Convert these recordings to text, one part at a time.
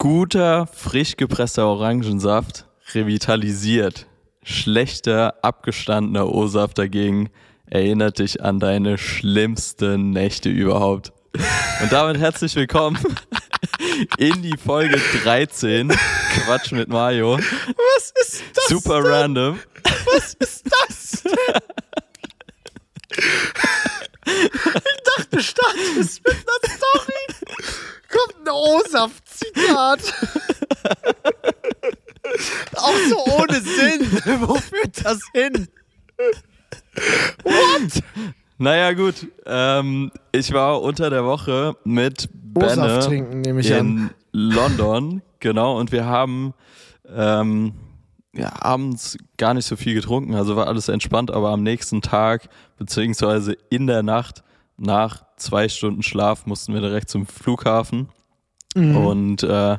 Guter, frisch gepresster Orangensaft revitalisiert. Schlechter, abgestandener O-Saft dagegen erinnert dich an deine schlimmsten Nächte überhaupt. Und damit herzlich willkommen in die Folge 13 Quatsch mit Mario. Was ist das? Super denn? random. Was ist das denn? Ich dachte, startest mit einer Story. Kommt ein O-Saft-Zitat. Auch so ohne Sinn. Wo führt das hin? What? Naja, gut. Ähm, ich war unter der Woche mit Benne trinken, nehme ich in an. London, genau, und wir haben ähm, ja, abends gar nicht so viel getrunken, also war alles entspannt, aber am nächsten Tag, beziehungsweise in der Nacht, nach zwei Stunden Schlaf, mussten wir direkt zum Flughafen. Mhm. Und äh,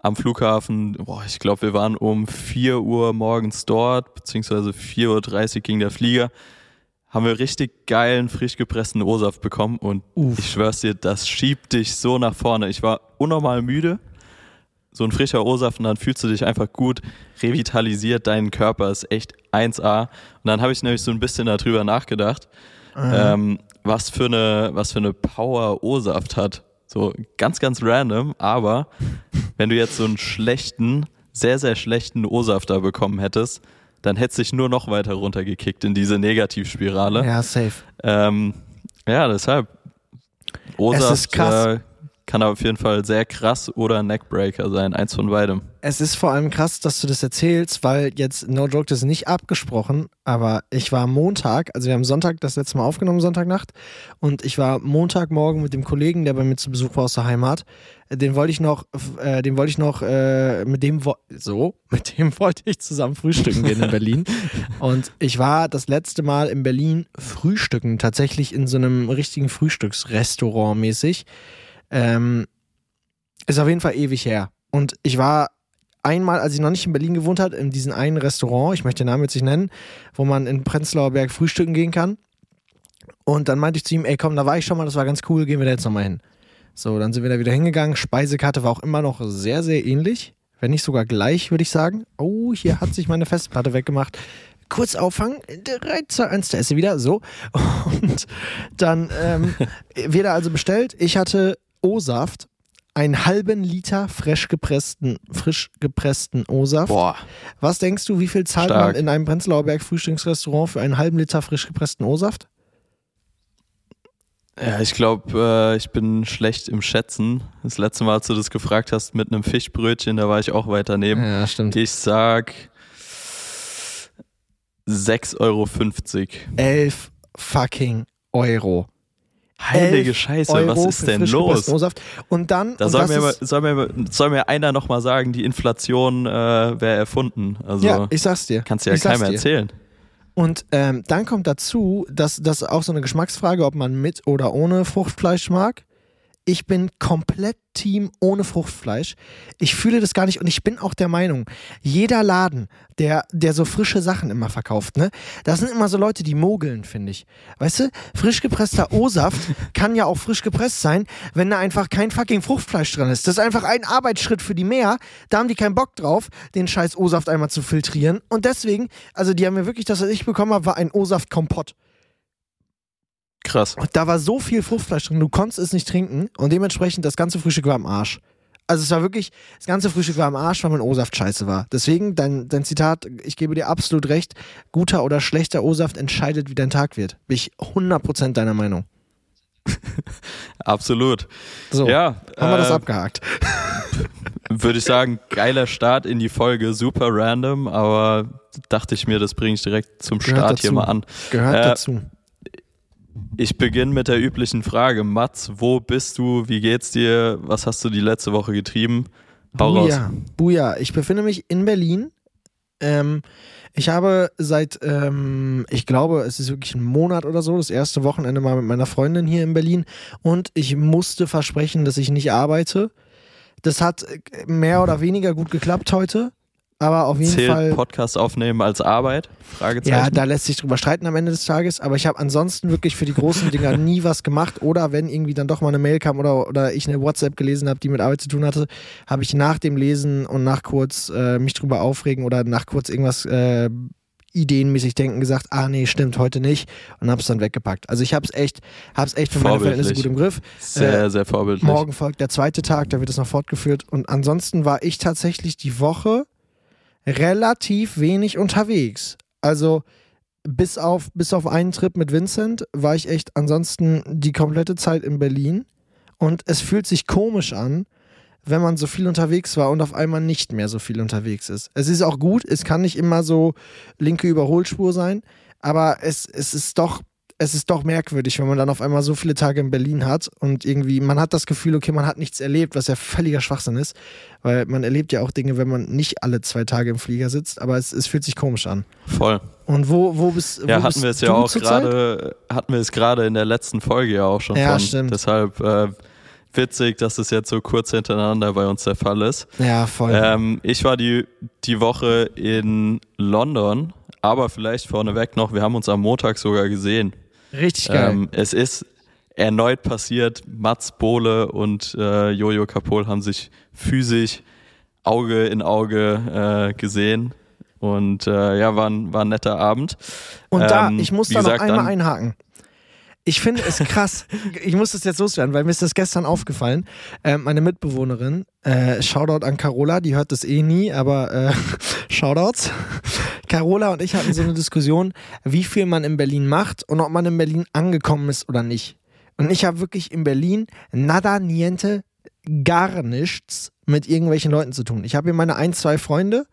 am Flughafen, boah, ich glaube, wir waren um 4 Uhr morgens dort, beziehungsweise 4.30 Uhr ging der Flieger. Haben wir richtig geilen, frisch gepressten O-Saft bekommen und Uff. ich schwör's dir, das schiebt dich so nach vorne. Ich war unnormal müde. So ein frischer O-Saft und dann fühlst du dich einfach gut, revitalisiert deinen Körper, ist echt 1A. Und dann habe ich nämlich so ein bisschen darüber nachgedacht, ähm, was für eine, was für eine Power O-Saft hat. So ganz, ganz random, aber wenn du jetzt so einen schlechten, sehr, sehr schlechten O-Saft da bekommen hättest, dann hättest du dich nur noch weiter runtergekickt in diese Negativspirale. Ja, safe. Ähm, ja, deshalb. Es O-Saft. Äh, kann auf jeden Fall sehr krass oder Neckbreaker sein, eins von beidem. Es ist vor allem krass, dass du das erzählst, weil jetzt, no joke, das ist nicht abgesprochen, aber ich war Montag, also wir haben Sonntag das letzte Mal aufgenommen, Sonntagnacht, und ich war Montagmorgen mit dem Kollegen, der bei mir zu Besuch war aus der Heimat. Den wollte ich noch, äh, den wollte ich noch, äh, mit dem, so, mit dem wollte ich zusammen frühstücken gehen in Berlin. Und ich war das letzte Mal in Berlin frühstücken, tatsächlich in so einem richtigen Frühstücksrestaurant mäßig. Ähm, ist auf jeden Fall ewig her. Und ich war einmal, als ich noch nicht in Berlin gewohnt habe, in diesem einen Restaurant, ich möchte den Namen jetzt nicht nennen, wo man in Prenzlauer Berg frühstücken gehen kann. Und dann meinte ich zu ihm, ey komm, da war ich schon mal, das war ganz cool, gehen wir da jetzt nochmal hin. So, dann sind wir da wieder hingegangen. Speisekarte war auch immer noch sehr, sehr ähnlich. Wenn nicht sogar gleich, würde ich sagen. Oh, hier hat sich meine Festplatte weggemacht. Kurz auffangen, 3, 2, 1, da ist sie wieder, so. Und dann ähm, wir da also bestellt. Ich hatte O-Saft, einen halben Liter frisch gepressten, frisch gepressten O-Saft. Boah. Was denkst du, wie viel zahlt Stark. man in einem Prenzlauer Berg Frühstücksrestaurant für einen halben Liter frisch gepressten O-Saft? Ja, ich glaube, äh, ich bin schlecht im Schätzen. Das letzte Mal, als du das gefragt hast, mit einem Fischbrötchen, da war ich auch weiter neben. Ja, stimmt. Ich sag 6,50 Euro. 11 fucking Euro. Heilige 11 Scheiße, Euro was ist denn los? Und dann, Da und soll mir, soll, mir, soll mir einer nochmal sagen, die Inflation äh, wäre erfunden. Also ja, ich sag's dir. kannst du ja keinem erzählen. Und ähm, dann kommt dazu, dass das auch so eine Geschmacksfrage, ob man mit oder ohne Fruchtfleisch mag. Ich bin komplett Team ohne Fruchtfleisch. Ich fühle das gar nicht und ich bin auch der Meinung, jeder Laden, der, der so frische Sachen immer verkauft, ne, das sind immer so Leute, die mogeln, finde ich. Weißt du, frisch gepresster O-Saft kann ja auch frisch gepresst sein, wenn da einfach kein fucking Fruchtfleisch dran ist. Das ist einfach ein Arbeitsschritt für die mehr. Da haben die keinen Bock drauf, den scheiß O-Saft einmal zu filtrieren. Und deswegen, also die haben mir wirklich, das, was ich bekommen habe, war ein O-Saft-Kompott. Krass. Und da war so viel Fruchtfleisch drin, du konntest es nicht trinken und dementsprechend das ganze Frühstück war am Arsch. Also es war wirklich, das ganze Frühstück war am Arsch, weil mein O-Saft scheiße war. Deswegen, dein, dein Zitat, ich gebe dir absolut recht, guter oder schlechter O-Saft entscheidet, wie dein Tag wird. Bin ich 100% deiner Meinung. Absolut. So, Ja, haben wir das äh, abgehakt. Würde ich sagen, geiler Start in die Folge, super random, aber dachte ich mir, das bringe ich direkt zum Gehört Start hier dazu. mal an. Gehört äh, dazu. Ich beginne mit der üblichen Frage. Mats, wo bist du? Wie geht's dir? Was hast du die letzte Woche getrieben? Hau raus. Buja, Buja. Ich befinde mich in Berlin. Ähm, ich habe seit, ähm, ich glaube, es ist wirklich ein Monat oder so, das erste Wochenende mal mit meiner Freundin hier in Berlin und ich musste versprechen, dass ich nicht arbeite. Das hat äh, mehr oder weniger gut geklappt heute. Aber auf jeden Zählt Fall. Podcast aufnehmen als Arbeit? Fragezeichen. Ja, da lässt sich drüber streiten am Ende des Tages, aber ich habe ansonsten wirklich für die großen Dinger nie was gemacht oder wenn irgendwie dann doch mal eine Mail kam oder, oder ich eine WhatsApp gelesen habe, die mit Arbeit zu tun hatte, habe ich nach dem Lesen und nach kurz äh, mich drüber aufregen oder nach kurz irgendwas äh, ideenmäßig denken gesagt, ah nee, stimmt, heute nicht und habe es dann weggepackt. Also ich habe es echt, hab's echt für meine Verhältnisse gut im Griff. Sehr, Äh, sehr vorbildlich. Morgen folgt der zweite Tag, da wird es noch fortgeführt. Und ansonsten war ich tatsächlich die Woche relativ wenig unterwegs. Also bis auf, bis auf einen Trip mit Vincent war ich echt ansonsten die komplette Zeit in Berlin. Und es fühlt sich komisch an, wenn man so viel unterwegs war und auf einmal nicht mehr so viel unterwegs ist. Es ist auch gut, es kann nicht immer so linke Überholspur sein, aber es, es ist doch es ist doch merkwürdig, wenn man dann auf einmal so viele Tage in Berlin hat und irgendwie, man hat das Gefühl, okay, man hat nichts erlebt, was ja völliger Schwachsinn ist, weil man erlebt ja auch Dinge, wenn man nicht alle zwei Tage im Flieger sitzt, aber es, es fühlt sich komisch an. Voll. Und wo, wo bist Ja, wo hatten bist wir es ja du auch gerade, hatten wir es gerade in der letzten Folge ja auch schon Ja, von. stimmt. Deshalb äh, witzig, dass es jetzt so kurz hintereinander bei uns der Fall ist. Ja, voll. Ähm, ich war die, die Woche in London, aber vielleicht vorneweg noch, wir haben uns am Montag sogar gesehen. Richtig geil. Ähm, es ist erneut passiert, Mats Bohle und äh, Jojo Kapol haben sich physisch Auge in Auge äh, gesehen. Und äh, ja, war ein, war ein netter Abend. Und da, ähm, ich muss da noch gesagt, einmal dann- einhaken. Ich finde es krass. ich muss das jetzt loswerden, weil mir ist das gestern aufgefallen. Ähm, meine Mitbewohnerin, äh, Shoutout an Carola, die hört das eh nie, aber äh, Shoutouts. Carola und ich hatten so eine Diskussion, wie viel man in Berlin macht und ob man in Berlin angekommen ist oder nicht. Und ich habe wirklich in Berlin nada niente, gar nichts mit irgendwelchen Leuten zu tun. Ich habe hier meine ein, zwei Freunde,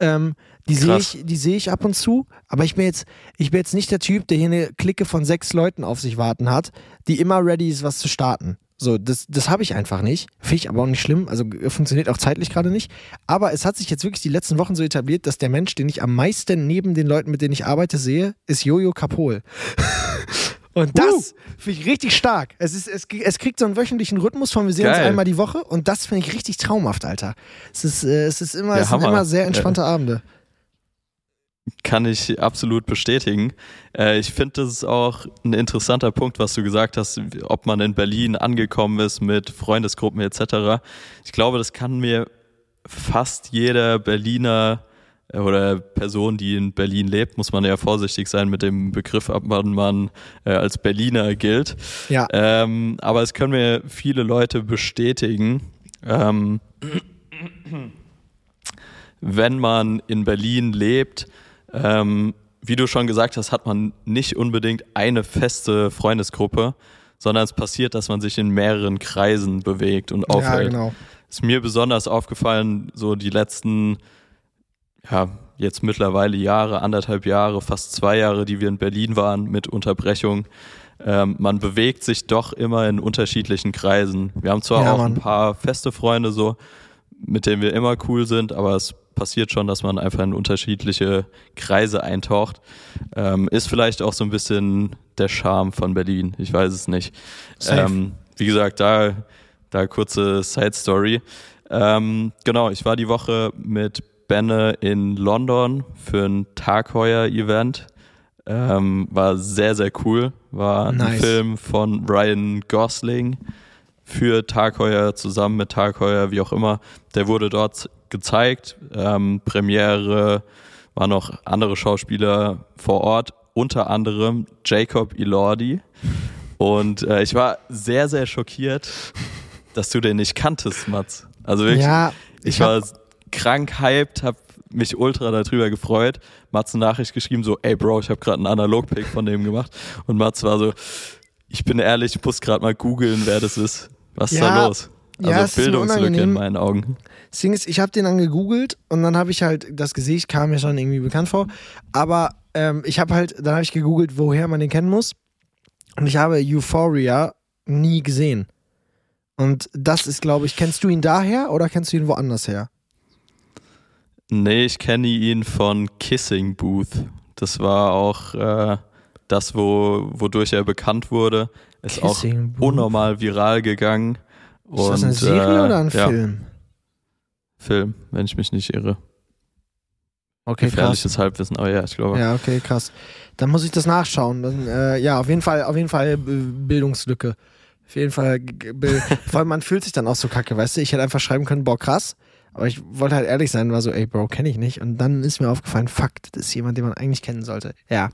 ähm, die sehe ich, die sehe ich ab und zu, aber ich bin jetzt, ich bin jetzt nicht der Typ, der hier eine Clique von sechs Leuten auf sich warten hat, die immer ready ist, was zu starten. So, das, das habe ich einfach nicht. Finde ich aber auch nicht schlimm. Also äh, funktioniert auch zeitlich gerade nicht. Aber es hat sich jetzt wirklich die letzten Wochen so etabliert, dass der Mensch, den ich am meisten neben den Leuten, mit denen ich arbeite, sehe, ist Jojo Kapol. Und das finde ich richtig stark. Es, ist, es, es kriegt so einen wöchentlichen Rhythmus von wir sehen uns Geil. einmal die Woche und das finde ich richtig traumhaft, Alter. Es ist, äh, es ist immer, Ja, es sind immer sehr entspannte Abende. Kann ich absolut bestätigen. Äh, ich finde, das ist auch ein interessanter Punkt, was du gesagt hast, ob man in Berlin angekommen ist mit Freundesgruppen etc. Ich glaube, das kann mir fast jeder Berliner äh, oder Person, die in Berlin lebt, muss man ja vorsichtig sein mit dem Begriff, ab wann man äh, als Berliner gilt. Ja. Ähm, aber es können mir viele Leute bestätigen. Ähm, wenn man in Berlin lebt, ähm, wie du schon gesagt hast, hat man nicht unbedingt eine feste Freundesgruppe, sondern es passiert, dass man sich in mehreren Kreisen bewegt und Ja, aufhält. genau. Ist mir besonders aufgefallen, so die letzten, ja, jetzt mittlerweile Jahre, anderthalb Jahre, fast zwei Jahre, die wir in Berlin waren mit Unterbrechung. Ähm, man bewegt sich doch immer in unterschiedlichen Kreisen. Wir haben zwar Ja, auch Mann. ein paar feste Freunde so, mit denen wir immer cool sind, aber es passiert schon, dass man einfach in unterschiedliche Kreise eintaucht. Ähm, ist vielleicht auch so ein bisschen der Charme von Berlin. Ich weiß es nicht. Ähm, wie gesagt, da, da kurze Side Story. Ähm, genau, ich war die Woche mit Benne in London für ein Tagheuer-Event. Ähm, war sehr, sehr cool. War ein Nice. Film von Ryan Gosling für Tagheuer, zusammen mit Tagheuer, wie auch immer. Der wurde dort gezeigt. Ähm, Premiere waren noch andere Schauspieler vor Ort, unter anderem Jacob Elordi. Und äh, ich war sehr, sehr schockiert, dass du den nicht kanntest, Mats. Also wirklich, Ja, ich, ich war krank hyped, hab mich ultra darüber gefreut. Mats eine Nachricht geschrieben, so, ey Bro, ich habe gerade einen Analog-Pick von dem gemacht. Und Mats war so, ich bin ehrlich, ich muss gerade mal googeln, wer das ist. Was ist Ja, da los? Also ja, ist Bildungslücke in meinen Augen. Das Ding ist, ich habe den dann gegoogelt und dann habe ich halt, das Gesicht kam mir schon irgendwie bekannt vor, aber ähm, ich habe halt, dann habe ich gegoogelt, woher man den kennen muss und ich habe Euphoria nie gesehen. Und das ist, glaube ich, kennst du ihn daher oder kennst du ihn woanders her? Nee, ich kenne ihn von Kissing Booth. Das war auch äh, das, wo, wodurch er bekannt wurde. Ist auch Kissing Booth? unnormal viral gegangen. Ist das eine Und, Serie äh, oder ein ja, Film? Film, wenn ich mich nicht irre. Okay, krass. gefährliches Halbwissen, aber ja, ich glaube. Ja, okay, krass. Dann muss ich das nachschauen. Dann, äh, ja, auf jeden Fall, auf jeden Fall äh, Bildungslücke. Auf jeden Fall. Vor allem, man fühlt sich dann auch so kacke, weißt du? Ich hätte einfach schreiben können, boah, krass. Aber ich wollte halt ehrlich sein, war so, ey, Bro, kenne ich nicht. Und dann ist mir aufgefallen, fuck, das ist jemand, den man eigentlich kennen sollte. Ja,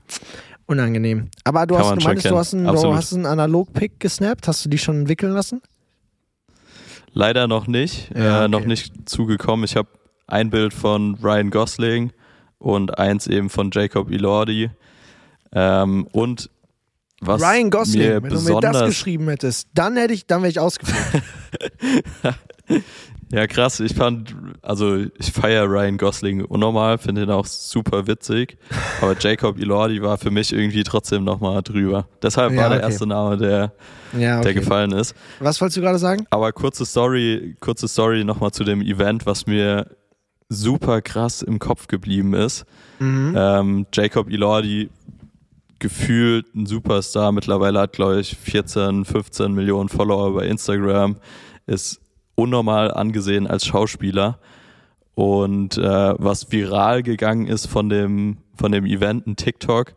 unangenehm. Aber du Kann hast, du meinst, du hast einen, du Absolut. hast einen Analog-Pick gesnappt. Hast du die schon entwickeln lassen? Leider noch nicht, Ja, äh, noch okay. nicht zugekommen. Ich habe ein Bild von Ryan Gosling und eins eben von Jacob Elordi. Ähm, und was Ryan Gosling, mir wenn du mir das geschrieben hättest, dann hätte ich, dann wäre ich ausgeflippt. Ja, krass. Ich fand, also ich feiere Ryan Gosling unnormal, finde ihn auch super witzig. Aber Jacob Elordi war für mich irgendwie trotzdem nochmal drüber. Deshalb Ja, war der okay. erste Name, der, ja, der okay. gefallen ist. Was wolltest du gerade sagen? Aber kurze Story, kurze Story nochmal zu dem Event, was mir super krass im Kopf geblieben ist. Mhm. Ähm, Jacob Elordi gefühlt ein Superstar. Mittlerweile hat, glaube ich, 14, 15 Millionen Follower bei Instagram. Ist unnormal angesehen als Schauspieler. Und äh, was viral gegangen ist von dem, von dem Event, ein TikTok,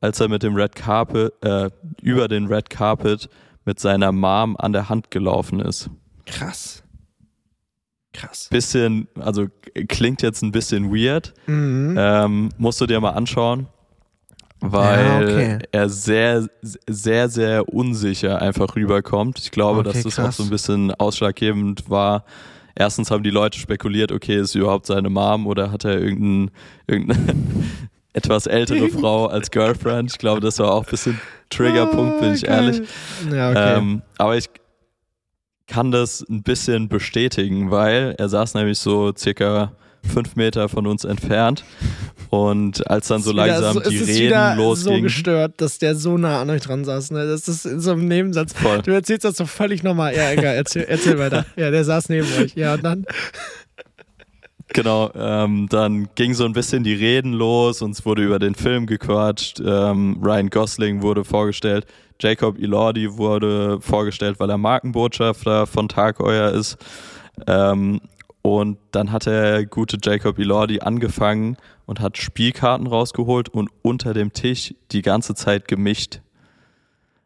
als er mit dem Red Carpet, äh, über den Red Carpet mit seiner Mom an der Hand gelaufen ist. Krass. Krass. Bisschen, also klingt jetzt ein bisschen weird, Mhm. ähm, musst du dir mal anschauen, weil Ja, okay. er sehr, sehr, sehr unsicher einfach rüberkommt. Ich glaube, Okay, dass das auch krass. so ein bisschen ausschlaggebend war. Erstens haben die Leute spekuliert, okay, ist überhaupt seine Mom oder hat er irgendein, irgendeine etwas ältere Frau als Girlfriend? Ich glaube, das war auch ein bisschen Triggerpunkt, bin ich Ah, geil. ehrlich. Ja, okay. Ähm, aber ich kann das ein bisschen bestätigen, weil er saß nämlich so circa fünf Meter von uns entfernt. Und als dann so langsam so, die es ist Reden wieder so losgingen, gestört, dass der so nah an euch dran saß. Ne? Das ist in so einem Nebensatz. voll. Du erzählst das so völlig normal. Ja, egal, erzähl, erzähl weiter. Ja, der saß neben euch. Ja, und dann? Genau, ähm, dann ging so ein bisschen die Reden los, uns wurde über den Film gequatscht, ähm, Ryan Gosling wurde vorgestellt, Jacob Elordi wurde vorgestellt, weil er Markenbotschafter von Tag Euer ist. Ähm, und dann hat der gute Jacob Elordi angefangen und hat Spielkarten rausgeholt und unter dem Tisch die ganze Zeit gemischt.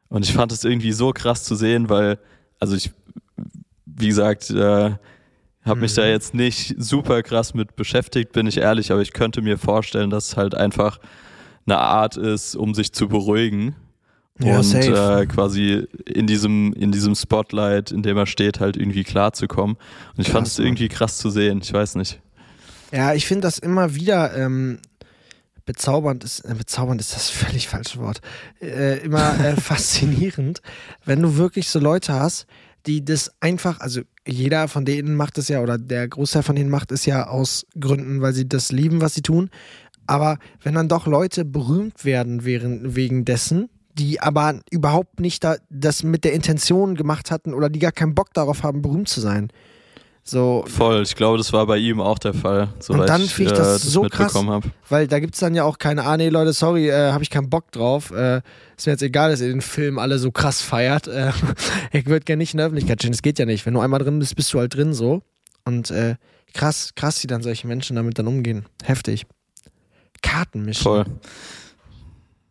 Und ich fand es irgendwie so krass zu sehen, weil, also ich, wie gesagt, äh, habe mich Mhm. da jetzt nicht super krass mit beschäftigt, bin ich ehrlich, aber ich könnte mir vorstellen, dass es halt einfach eine Art ist, um sich zu beruhigen. Ja, und äh, quasi in diesem, in diesem Spotlight, in dem er steht, halt irgendwie klarzukommen. Und ich fand es irgendwie krass zu sehen. Ich weiß nicht. Ja, ich finde das immer wieder ähm, bezaubernd ist, äh, bezaubernd ist das völlig falsche Wort. Äh, immer äh, faszinierend, wenn du wirklich so Leute hast, die das einfach, also jeder von denen macht es ja, oder der Großteil von denen macht es ja aus Gründen, weil sie das lieben, was sie tun. Aber wenn dann doch Leute berühmt werden während, wegen dessen, die aber überhaupt nicht da, das mit der Intention gemacht hatten oder die gar keinen Bock darauf haben, berühmt zu sein. So, Voll, ich glaube, das war bei ihm auch der Fall, soweit dann finde ich äh, das so krass. Weil da gibt es dann ja auch keine, ah nee, Leute, sorry, äh, habe ich keinen Bock drauf. Äh, ist mir jetzt egal, dass ihr den Film alle so krass feiert. Äh, ich würde gerne nicht in der Öffentlichkeit stehen. Das geht ja nicht. Wenn du einmal drin bist, bist du halt drin so. Und äh, krass, krass, wie dann solche Menschen damit dann umgehen. Heftig. Karten mischen. Voll.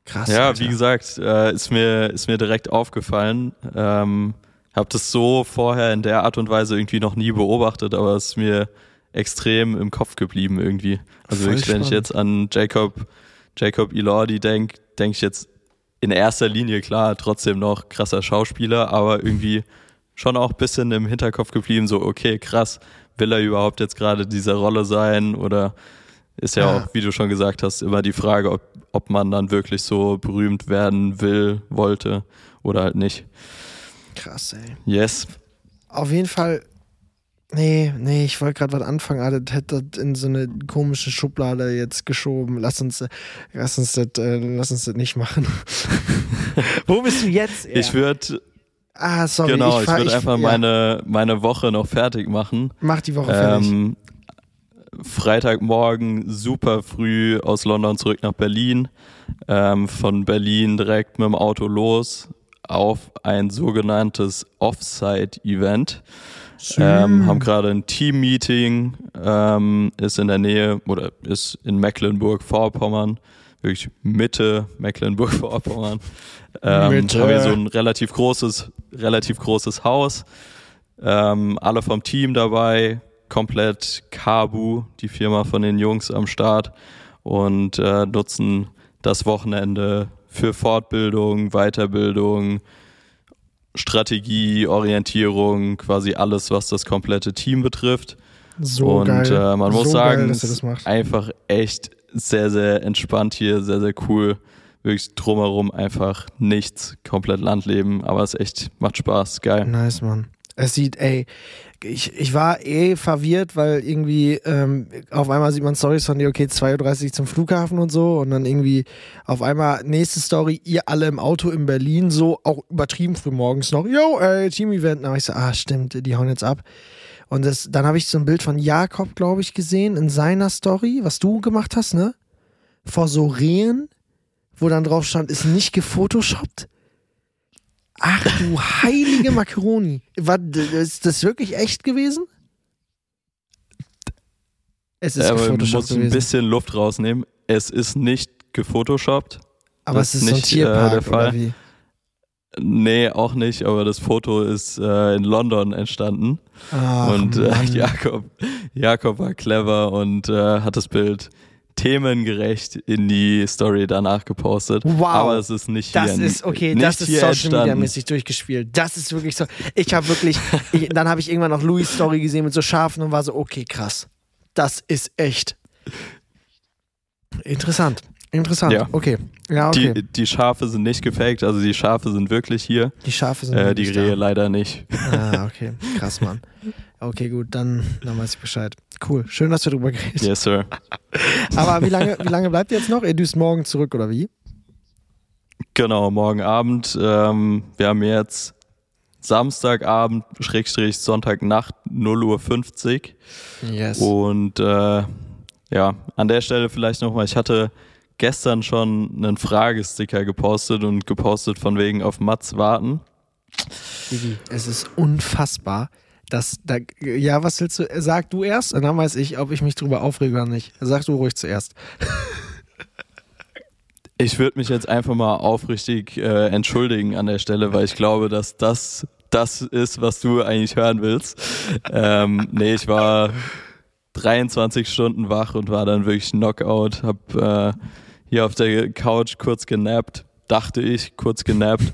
Krass. Ja, Alter. wie gesagt, äh, ist, mir, ist mir direkt aufgefallen. Ähm, hab das so vorher in der Art und Weise irgendwie noch nie beobachtet, aber es ist mir extrem im Kopf geblieben irgendwie. Also wirklich, wenn ich jetzt an Jacob, Jacob Elordi denke, denke ich jetzt in erster Linie klar, trotzdem noch krasser Schauspieler, aber irgendwie schon auch ein bisschen im Hinterkopf geblieben, so, okay, krass, will er überhaupt jetzt gerade diese Rolle sein oder ist ja Ah. auch, wie du schon gesagt hast, immer die Frage, ob, ob man dann wirklich so berühmt werden will, wollte oder halt nicht. Krass, ey. Yes. Auf jeden Fall. Nee, nee, ich wollte gerade was anfangen, aber das hätte das in so eine komische Schublade jetzt geschoben. Lass uns, lass uns das, äh, lass uns das nicht machen. Wo bist du jetzt? Ich würde, ah, sorry. genau, ich, fahr- würde einfach ja, meine, meine Woche noch fertig machen. Mach die Woche fertig. Freitagmorgen super früh aus London zurück nach Berlin. Ähm, von Berlin direkt mit dem Auto los auf ein sogenanntes Offsite-Event. Ähm, haben gerade ein Team-Meeting, äh, ähm, ist in der Nähe oder ist in Mecklenburg-Vorpommern, wirklich Mitte Mecklenburg-Vorpommern. Ähm, Mitte. haben wir so ein relativ großes, relativ großes Haus. Ähm, alle vom Team dabei, komplett Kabu, die Firma von den Jungs am Start und äh, nutzen das Wochenende für Fortbildung, Weiterbildung, Strategie, Orientierung, quasi alles, was das komplette Team betrifft. So und geil. Äh, man muss so sagen, geil, einfach echt sehr, sehr entspannt hier, sehr, sehr cool. Wirklich drumherum einfach nichts, komplett Landleben, aber es echt macht Spaß, geil. Nice, Mann. Es sieht, ey, ich, ich war eh verwirrt, weil irgendwie ähm, auf einmal sieht man Stories von dir, okay, 2.30 Uhr zum Flughafen und so und dann irgendwie auf einmal nächste Story, ihr alle im Auto in Berlin, so auch übertrieben früh morgens noch, yo, ey, Team-Event. Aber ich so, ah, stimmt, die hauen jetzt ab. Und das, dann habe ich so ein Bild von Jakob, glaube ich, gesehen in seiner Story, was du gemacht hast, ne? Vor so Rehen, wo dann drauf stand, ist nicht gefotoshoppt. Ach du heilige Macaroni. War, ist das wirklich echt gewesen? Es ist aber man gefotoshoppt muss ein bisschen Luft rausnehmen. Es ist nicht gefotoshoppt. aber das es ist ist so ein nicht, äh, Tierpark, der Fall. Nee, auch nicht, aber das Foto ist äh, in London entstanden. Ach, und äh. Jakob, Jakob war clever und äh, hat das Bild themengerecht in die Story danach gepostet. Wow. Aber es ist nicht Das hier. ist, okay, das ist Social Media mäßig durchgespielt. Das ist wirklich so. Ich habe wirklich, ich, dann habe ich irgendwann noch Louis Story gesehen mit so Schafen und war so, okay, krass. Das ist echt. Interessant. Interessant. Ja. Okay. Ja, okay. Die, die Schafe sind nicht gefaked, also die Schafe sind wirklich hier, Die, Schafe sind äh, die Rehe da. leider nicht. Ah, okay. Krass, Mann. Okay, gut, dann, dann weiß ich Bescheid. Cool. Schön, dass wir drüber geredet haben. Yes, sir. Aber wie lange, wie lange bleibt ihr jetzt noch? Ihr düst morgen zurück, oder wie? Genau, morgen Abend. Ähm, wir haben jetzt Samstagabend, Schrägstrich Sonntagnacht, 0.50 Uhr. Yes. Und äh, ja, an der Stelle vielleicht nochmal, ich hatte gestern schon einen Fragesticker gepostet und gepostet von wegen auf Mats warten. Es ist unfassbar, dass da. Ja, was willst du? Sag du erst und dann weiß ich, ob ich mich drüber aufrege oder nicht. Sag du ruhig zuerst. Ich würde mich jetzt einfach mal aufrichtig äh, entschuldigen an der Stelle, weil ich glaube, dass das das ist, was du eigentlich hören willst. Ähm, nee, ich war 23 Stunden wach und war dann wirklich Knockout. Hab äh, hier auf der Couch kurz genappt, dachte ich, kurz genappt.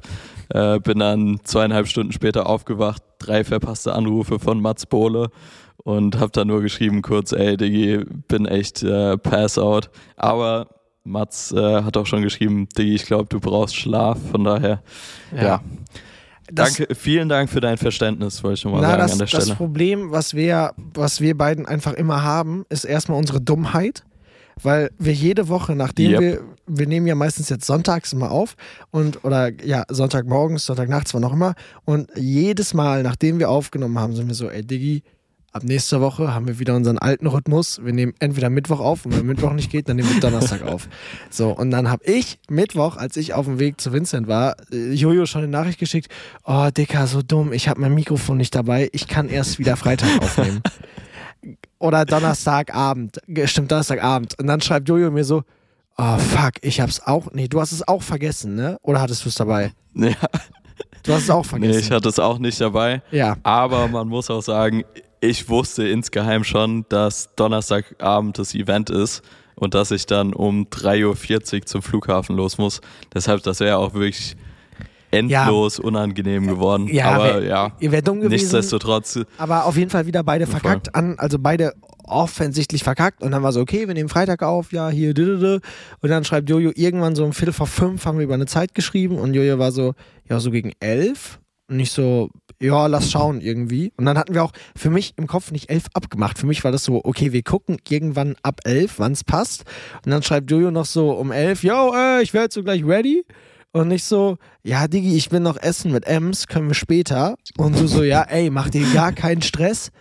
Äh, bin dann zweieinhalb Stunden später aufgewacht, drei verpasste Anrufe von Mats Bohle und hab dann nur geschrieben kurz, ey Diggi, bin echt äh, pass out. Aber Mats äh, hat auch schon geschrieben, Diggi, ich glaube, du brauchst Schlaf. Von daher, ja. Das- Danke, vielen Dank für dein Verständnis, wollte ich nochmal Na, sagen das, an der das Stelle. Problem, was wir, was wir beiden einfach immer haben, ist erstmal unsere Dummheit. Weil wir jede Woche, nachdem Yep. wir, wir nehmen ja meistens jetzt sonntags immer auf und oder ja, Sonntagmorgens, Sonntagnachts, wann auch immer. Und jedes Mal, nachdem wir aufgenommen haben, sind wir so, ey Diggi, ab nächster Woche haben wir wieder unseren alten Rhythmus. Wir nehmen entweder Mittwoch auf und wenn Mittwoch nicht geht, dann nehmen wir Donnerstag auf. So, und dann habe ich Mittwoch, als ich auf dem Weg zu Vincent war, Jojo schon eine Nachricht geschickt, oh Dicker, so dumm, ich habe mein Mikrofon nicht dabei, ich kann erst wieder Freitag aufnehmen. Oder Donnerstagabend, stimmt, Donnerstagabend. Und dann schreibt Jojo mir so, oh fuck, ich hab's auch, nee, du hast es auch vergessen, ne? Oder hattest du es dabei? Ja, Du hast es auch nee, vergessen. ich hatte es auch nicht dabei. ja. Aber man muss auch sagen, ich wusste insgeheim schon, dass Donnerstagabend das Event ist und dass ich dann um 3.40 Uhr zum Flughafen los muss. Deshalb, das wäre auch wirklich endlos unangenehm geworden. Ja, Aber wär- ja, Ihr wärt dumm gewesen. nichtsdestotrotz, Aber auf jeden Fall wieder beide Voll. verkackt an, also beide offensichtlich verkackt und dann war so, okay, wir nehmen Freitag auf, ja, hier, und dann schreibt Jojo irgendwann so um Viertel vor fünf haben wir über eine Zeit geschrieben und Jojo war so, ja, so gegen elf und nicht so, ja, lass schauen irgendwie. Und dann hatten wir auch für mich im Kopf nicht elf abgemacht. Für mich war das so, okay, wir gucken irgendwann ab elf, wann es passt. Und dann schreibt Jojo noch so um elf, yo, äh, ich werde jetzt so gleich ready. Und nicht so, ja, Digi, ich will noch essen mit Ems, können wir später. Und du so, ja, ey, mach dir gar keinen Stress.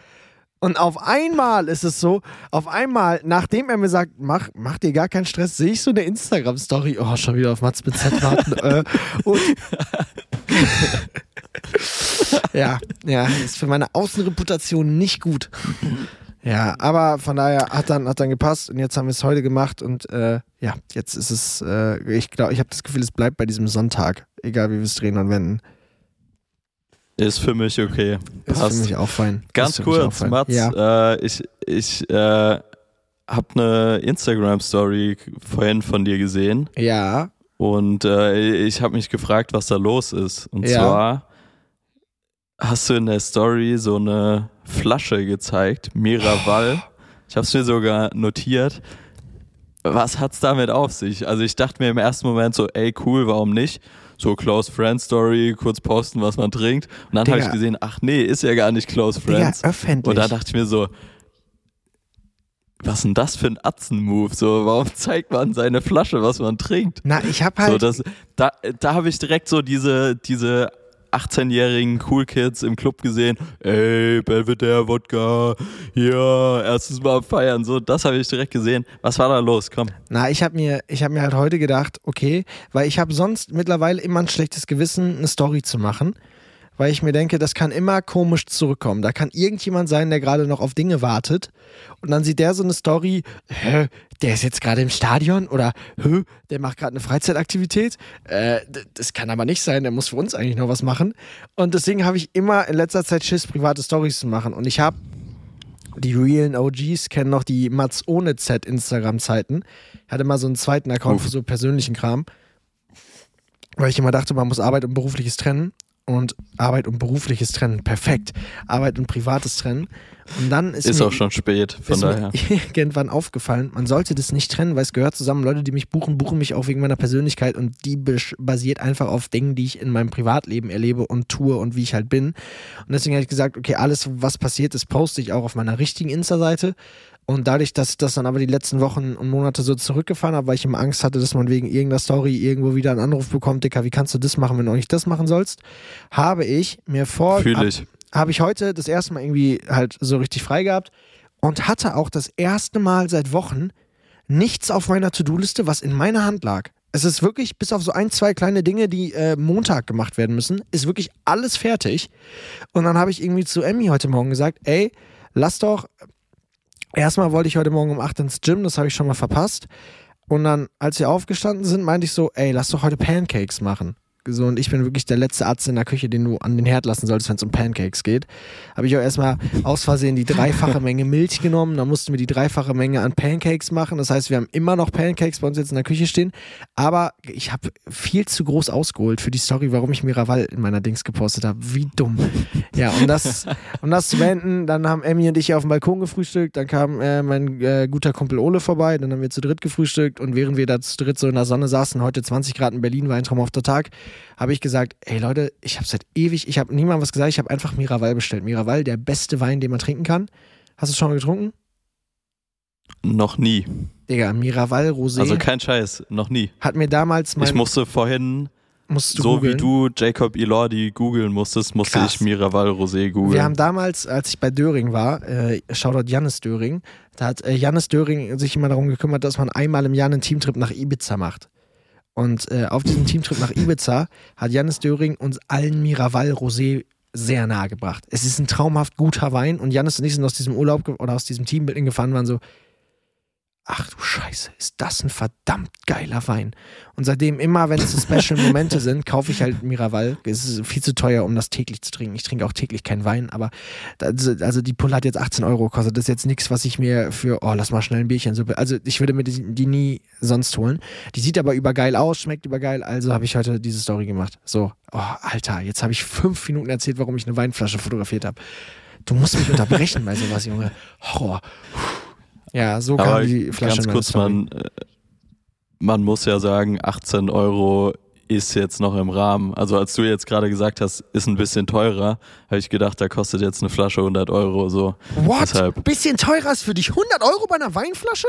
Und auf einmal ist es so, auf einmal, nachdem er mir sagt, mach, mach dir gar keinen Stress, sehe ich so eine Instagram-Story, oh, schon wieder auf Mats mit Z warten. äh, und ja, ja, ist für meine Außenreputation nicht gut. Ja, aber von daher hat dann, hat dann gepasst und jetzt haben wir es heute gemacht und äh, ja, jetzt ist es, äh, ich glaube, ich habe das Gefühl, es bleibt bei diesem Sonntag, egal wie wir es drehen und wenden. Ist für mich okay. Ist Passt. für mich auch fein. Ganz kurz, fein. Mats, Ja. äh, ich, ich äh, habe eine Instagram-Story vorhin von dir gesehen ja, und äh, ich habe mich gefragt, was da los ist. Und Ja. zwar hast du in der Story so eine Flasche gezeigt, Miraval. Ich habe es mir sogar notiert. Was hat's damit auf sich? Also ich dachte mir im ersten Moment so, ey cool, warum nicht? So Close Friend Story, kurz posten, was man trinkt. Und dann habe ich gesehen, ach nee, ist ja gar nicht Close Friends. öffentlich. Und da dachte ich mir so, was denn das für ein Atzen-Move? So, warum zeigt man seine Flasche, was man trinkt? Na, ich habe halt, So, das, da da habe ich direkt so diese, diese 18-jährigen Cool Kids im Club gesehen. Ey, Belvedere Wodka, ja, erstes Mal feiern. So, das habe ich direkt gesehen. Was war da los? Komm. Na, ich habe mir, ich mir halt heute gedacht, okay, weil ich habe sonst mittlerweile immer ein schlechtes Gewissen, eine Story zu machen, weil ich mir denke, das kann immer komisch zurückkommen. Da kann irgendjemand sein, der gerade noch auf Dinge wartet und dann sieht der so eine Story, hä, der ist jetzt gerade im Stadion oder hä, der macht gerade eine Freizeitaktivität. Äh, das kann aber nicht sein, der muss für uns eigentlich noch was machen. Und deswegen habe ich immer in letzter Zeit Schiss, private Stories zu machen und ich habe die realen OGs kennen noch die Mats ohne Z Instagram-Zeiten. Ich hatte mal so einen zweiten Account Uff. für so persönlichen Kram, weil ich immer dachte, man muss Arbeit und Berufliches trennen. Und Arbeit und Berufliches trennen, perfekt. Arbeit und Privates trennen. Und dann ist, Ist mir, auch schon spät, von daher. irgendwann aufgefallen, man sollte das nicht trennen, weil es gehört zusammen. Leute, die mich buchen, buchen mich auch wegen meiner Persönlichkeit und die basiert einfach auf Dingen, die ich in meinem Privatleben erlebe und tue und wie ich halt bin. Und deswegen habe ich gesagt, okay, alles, was passiert ist, poste ich auch auf meiner richtigen Insta-Seite. Und dadurch, dass ich das dann aber die letzten Wochen und Monate so zurückgefahren habe, weil ich immer Angst hatte, dass man wegen irgendeiner Story irgendwo wieder einen Anruf bekommt, Dicker, wie kannst du das machen, wenn du auch nicht das machen sollst, habe ich mir vor, ich. habe ich heute das erste Mal irgendwie halt so richtig frei gehabt und hatte auch das erste Mal seit Wochen nichts auf meiner To-Do-Liste, was in meiner Hand lag. Es ist wirklich, bis auf so ein, zwei kleine Dinge, die äh, Montag gemacht werden müssen, ist wirklich alles fertig. Und dann habe ich irgendwie zu Emmy heute Morgen gesagt, ey, lass doch, erstmal wollte ich heute Morgen um 8 ins Gym, das habe ich schon mal verpasst. Und dann, als wir aufgestanden sind, meinte ich so, ey, lass doch heute Pancakes machen. So, und ich bin wirklich der letzte Arzt in der Küche, den du an den Herd lassen solltest, wenn es um Pancakes geht. Habe ich auch erstmal aus Versehen die dreifache Menge Milch genommen. Dann mussten wir die dreifache Menge an Pancakes machen. Das heißt, wir haben immer noch Pancakes bei uns jetzt in der Küche stehen. Aber ich habe viel zu groß ausgeholt für die Story, warum ich Miraval in meiner Dings gepostet habe. Wie dumm. Ja, um das, um das zu beenden, dann haben Emmy und ich auf dem Balkon gefrühstückt. Dann kam äh, mein äh, guter Kumpel Ole vorbei. Dann haben wir zu dritt gefrühstückt. Und während wir da zu dritt so in der Sonne saßen, heute 20 Grad in Berlin, war ein traumhafter Tag, habe ich gesagt, ey Leute, ich habe seit ewig, ich habe niemandem was gesagt, ich habe einfach Miraval bestellt. Miraval, der beste Wein, den man trinken kann. Hast du es schon mal getrunken? Noch nie. Digga, Miraval Rosé Also kein Scheiß, noch nie. hat mir damals mein, Ich musste vorhin, so googeln. wie du Jacob Elordi googeln musstest, musste Krass. ich Miraval Rosé googeln. Wir haben damals, als ich bei Döring war, äh, Shoutout Jannis Döring, da hat äh, Jannis Döring sich immer darum gekümmert, dass man einmal im Jahr einen Teamtrip nach Ibiza macht. Und äh, auf diesem Teamtrip nach Ibiza hat Jannis Döring uns allen Miraval Rosé sehr nahe gebracht. Es ist ein traumhaft guter Wein und Jannis und ich sind aus diesem Urlaub oder aus diesem Teambuilding gefahren, waren so, ach du Scheiße, ist das ein verdammt geiler Wein. Und seitdem immer, wenn es so Special-Momente sind, kaufe ich halt Miraval. Es ist viel zu teuer, um das täglich zu trinken. Ich trinke auch täglich keinen Wein, aber also, also die Pulle hat jetzt 18 Euro gekostet. Das ist jetzt nichts, was ich mir für, oh, lass mal schnell ein Bierchen. Also ich würde mir die, die nie sonst holen. Die sieht aber übergeil aus, schmeckt übergeil, also habe ich heute diese Story gemacht. So, oh, Alter, jetzt habe ich fünf Minuten erzählt, warum ich eine Weinflasche fotografiert habe. Du musst mich unterbrechen bei sowas, Junge. Horror. Ja, so kam Aber die Flasche ganz kurz, man, äh, man muss ja sagen, 18 Euro ist jetzt noch im Rahmen. Also als du jetzt gerade gesagt hast, ist ein bisschen teurer, habe ich gedacht, da kostet jetzt eine Flasche 100 Euro. So. What? Deshalb. Bisschen teurer ist für dich 100 Euro bei einer Weinflasche?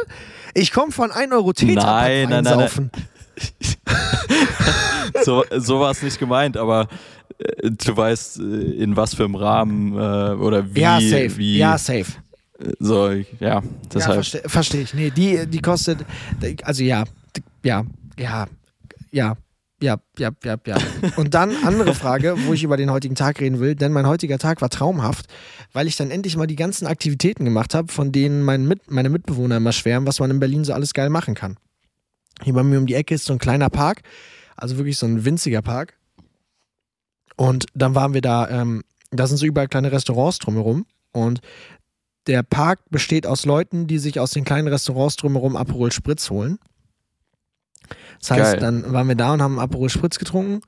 Ich komme von 1 Euro Tetra Nein, nein, nein, nein. So, so war es nicht gemeint, aber äh, du weißt, äh, in was für einem Rahmen äh, oder wie. Ja, safe. wie ja, safe. So, ja, Ja, deshalb. verstehe versteh ich. Nee, die, die kostet, also ja, ja, ja, ja, ja, ja, ja, ja. Und dann andere Frage, wo ich über den heutigen Tag reden will, denn mein heutiger Tag war traumhaft, weil ich dann endlich mal die ganzen Aktivitäten gemacht habe, von denen mein Mit meine Mitbewohner immer schwärmen, was man in Berlin so alles geil machen kann. Hier bei mir um die Ecke ist so ein kleiner Park, also wirklich so ein winziger Park. Und dann waren wir da, ähm, da sind so überall kleine Restaurants drumherum und der Park besteht aus Leuten, die sich aus den kleinen Restaurants drumherum Aperol Spritz holen. Das heißt, Geil. dann waren wir da und haben Aperol Spritz getrunken.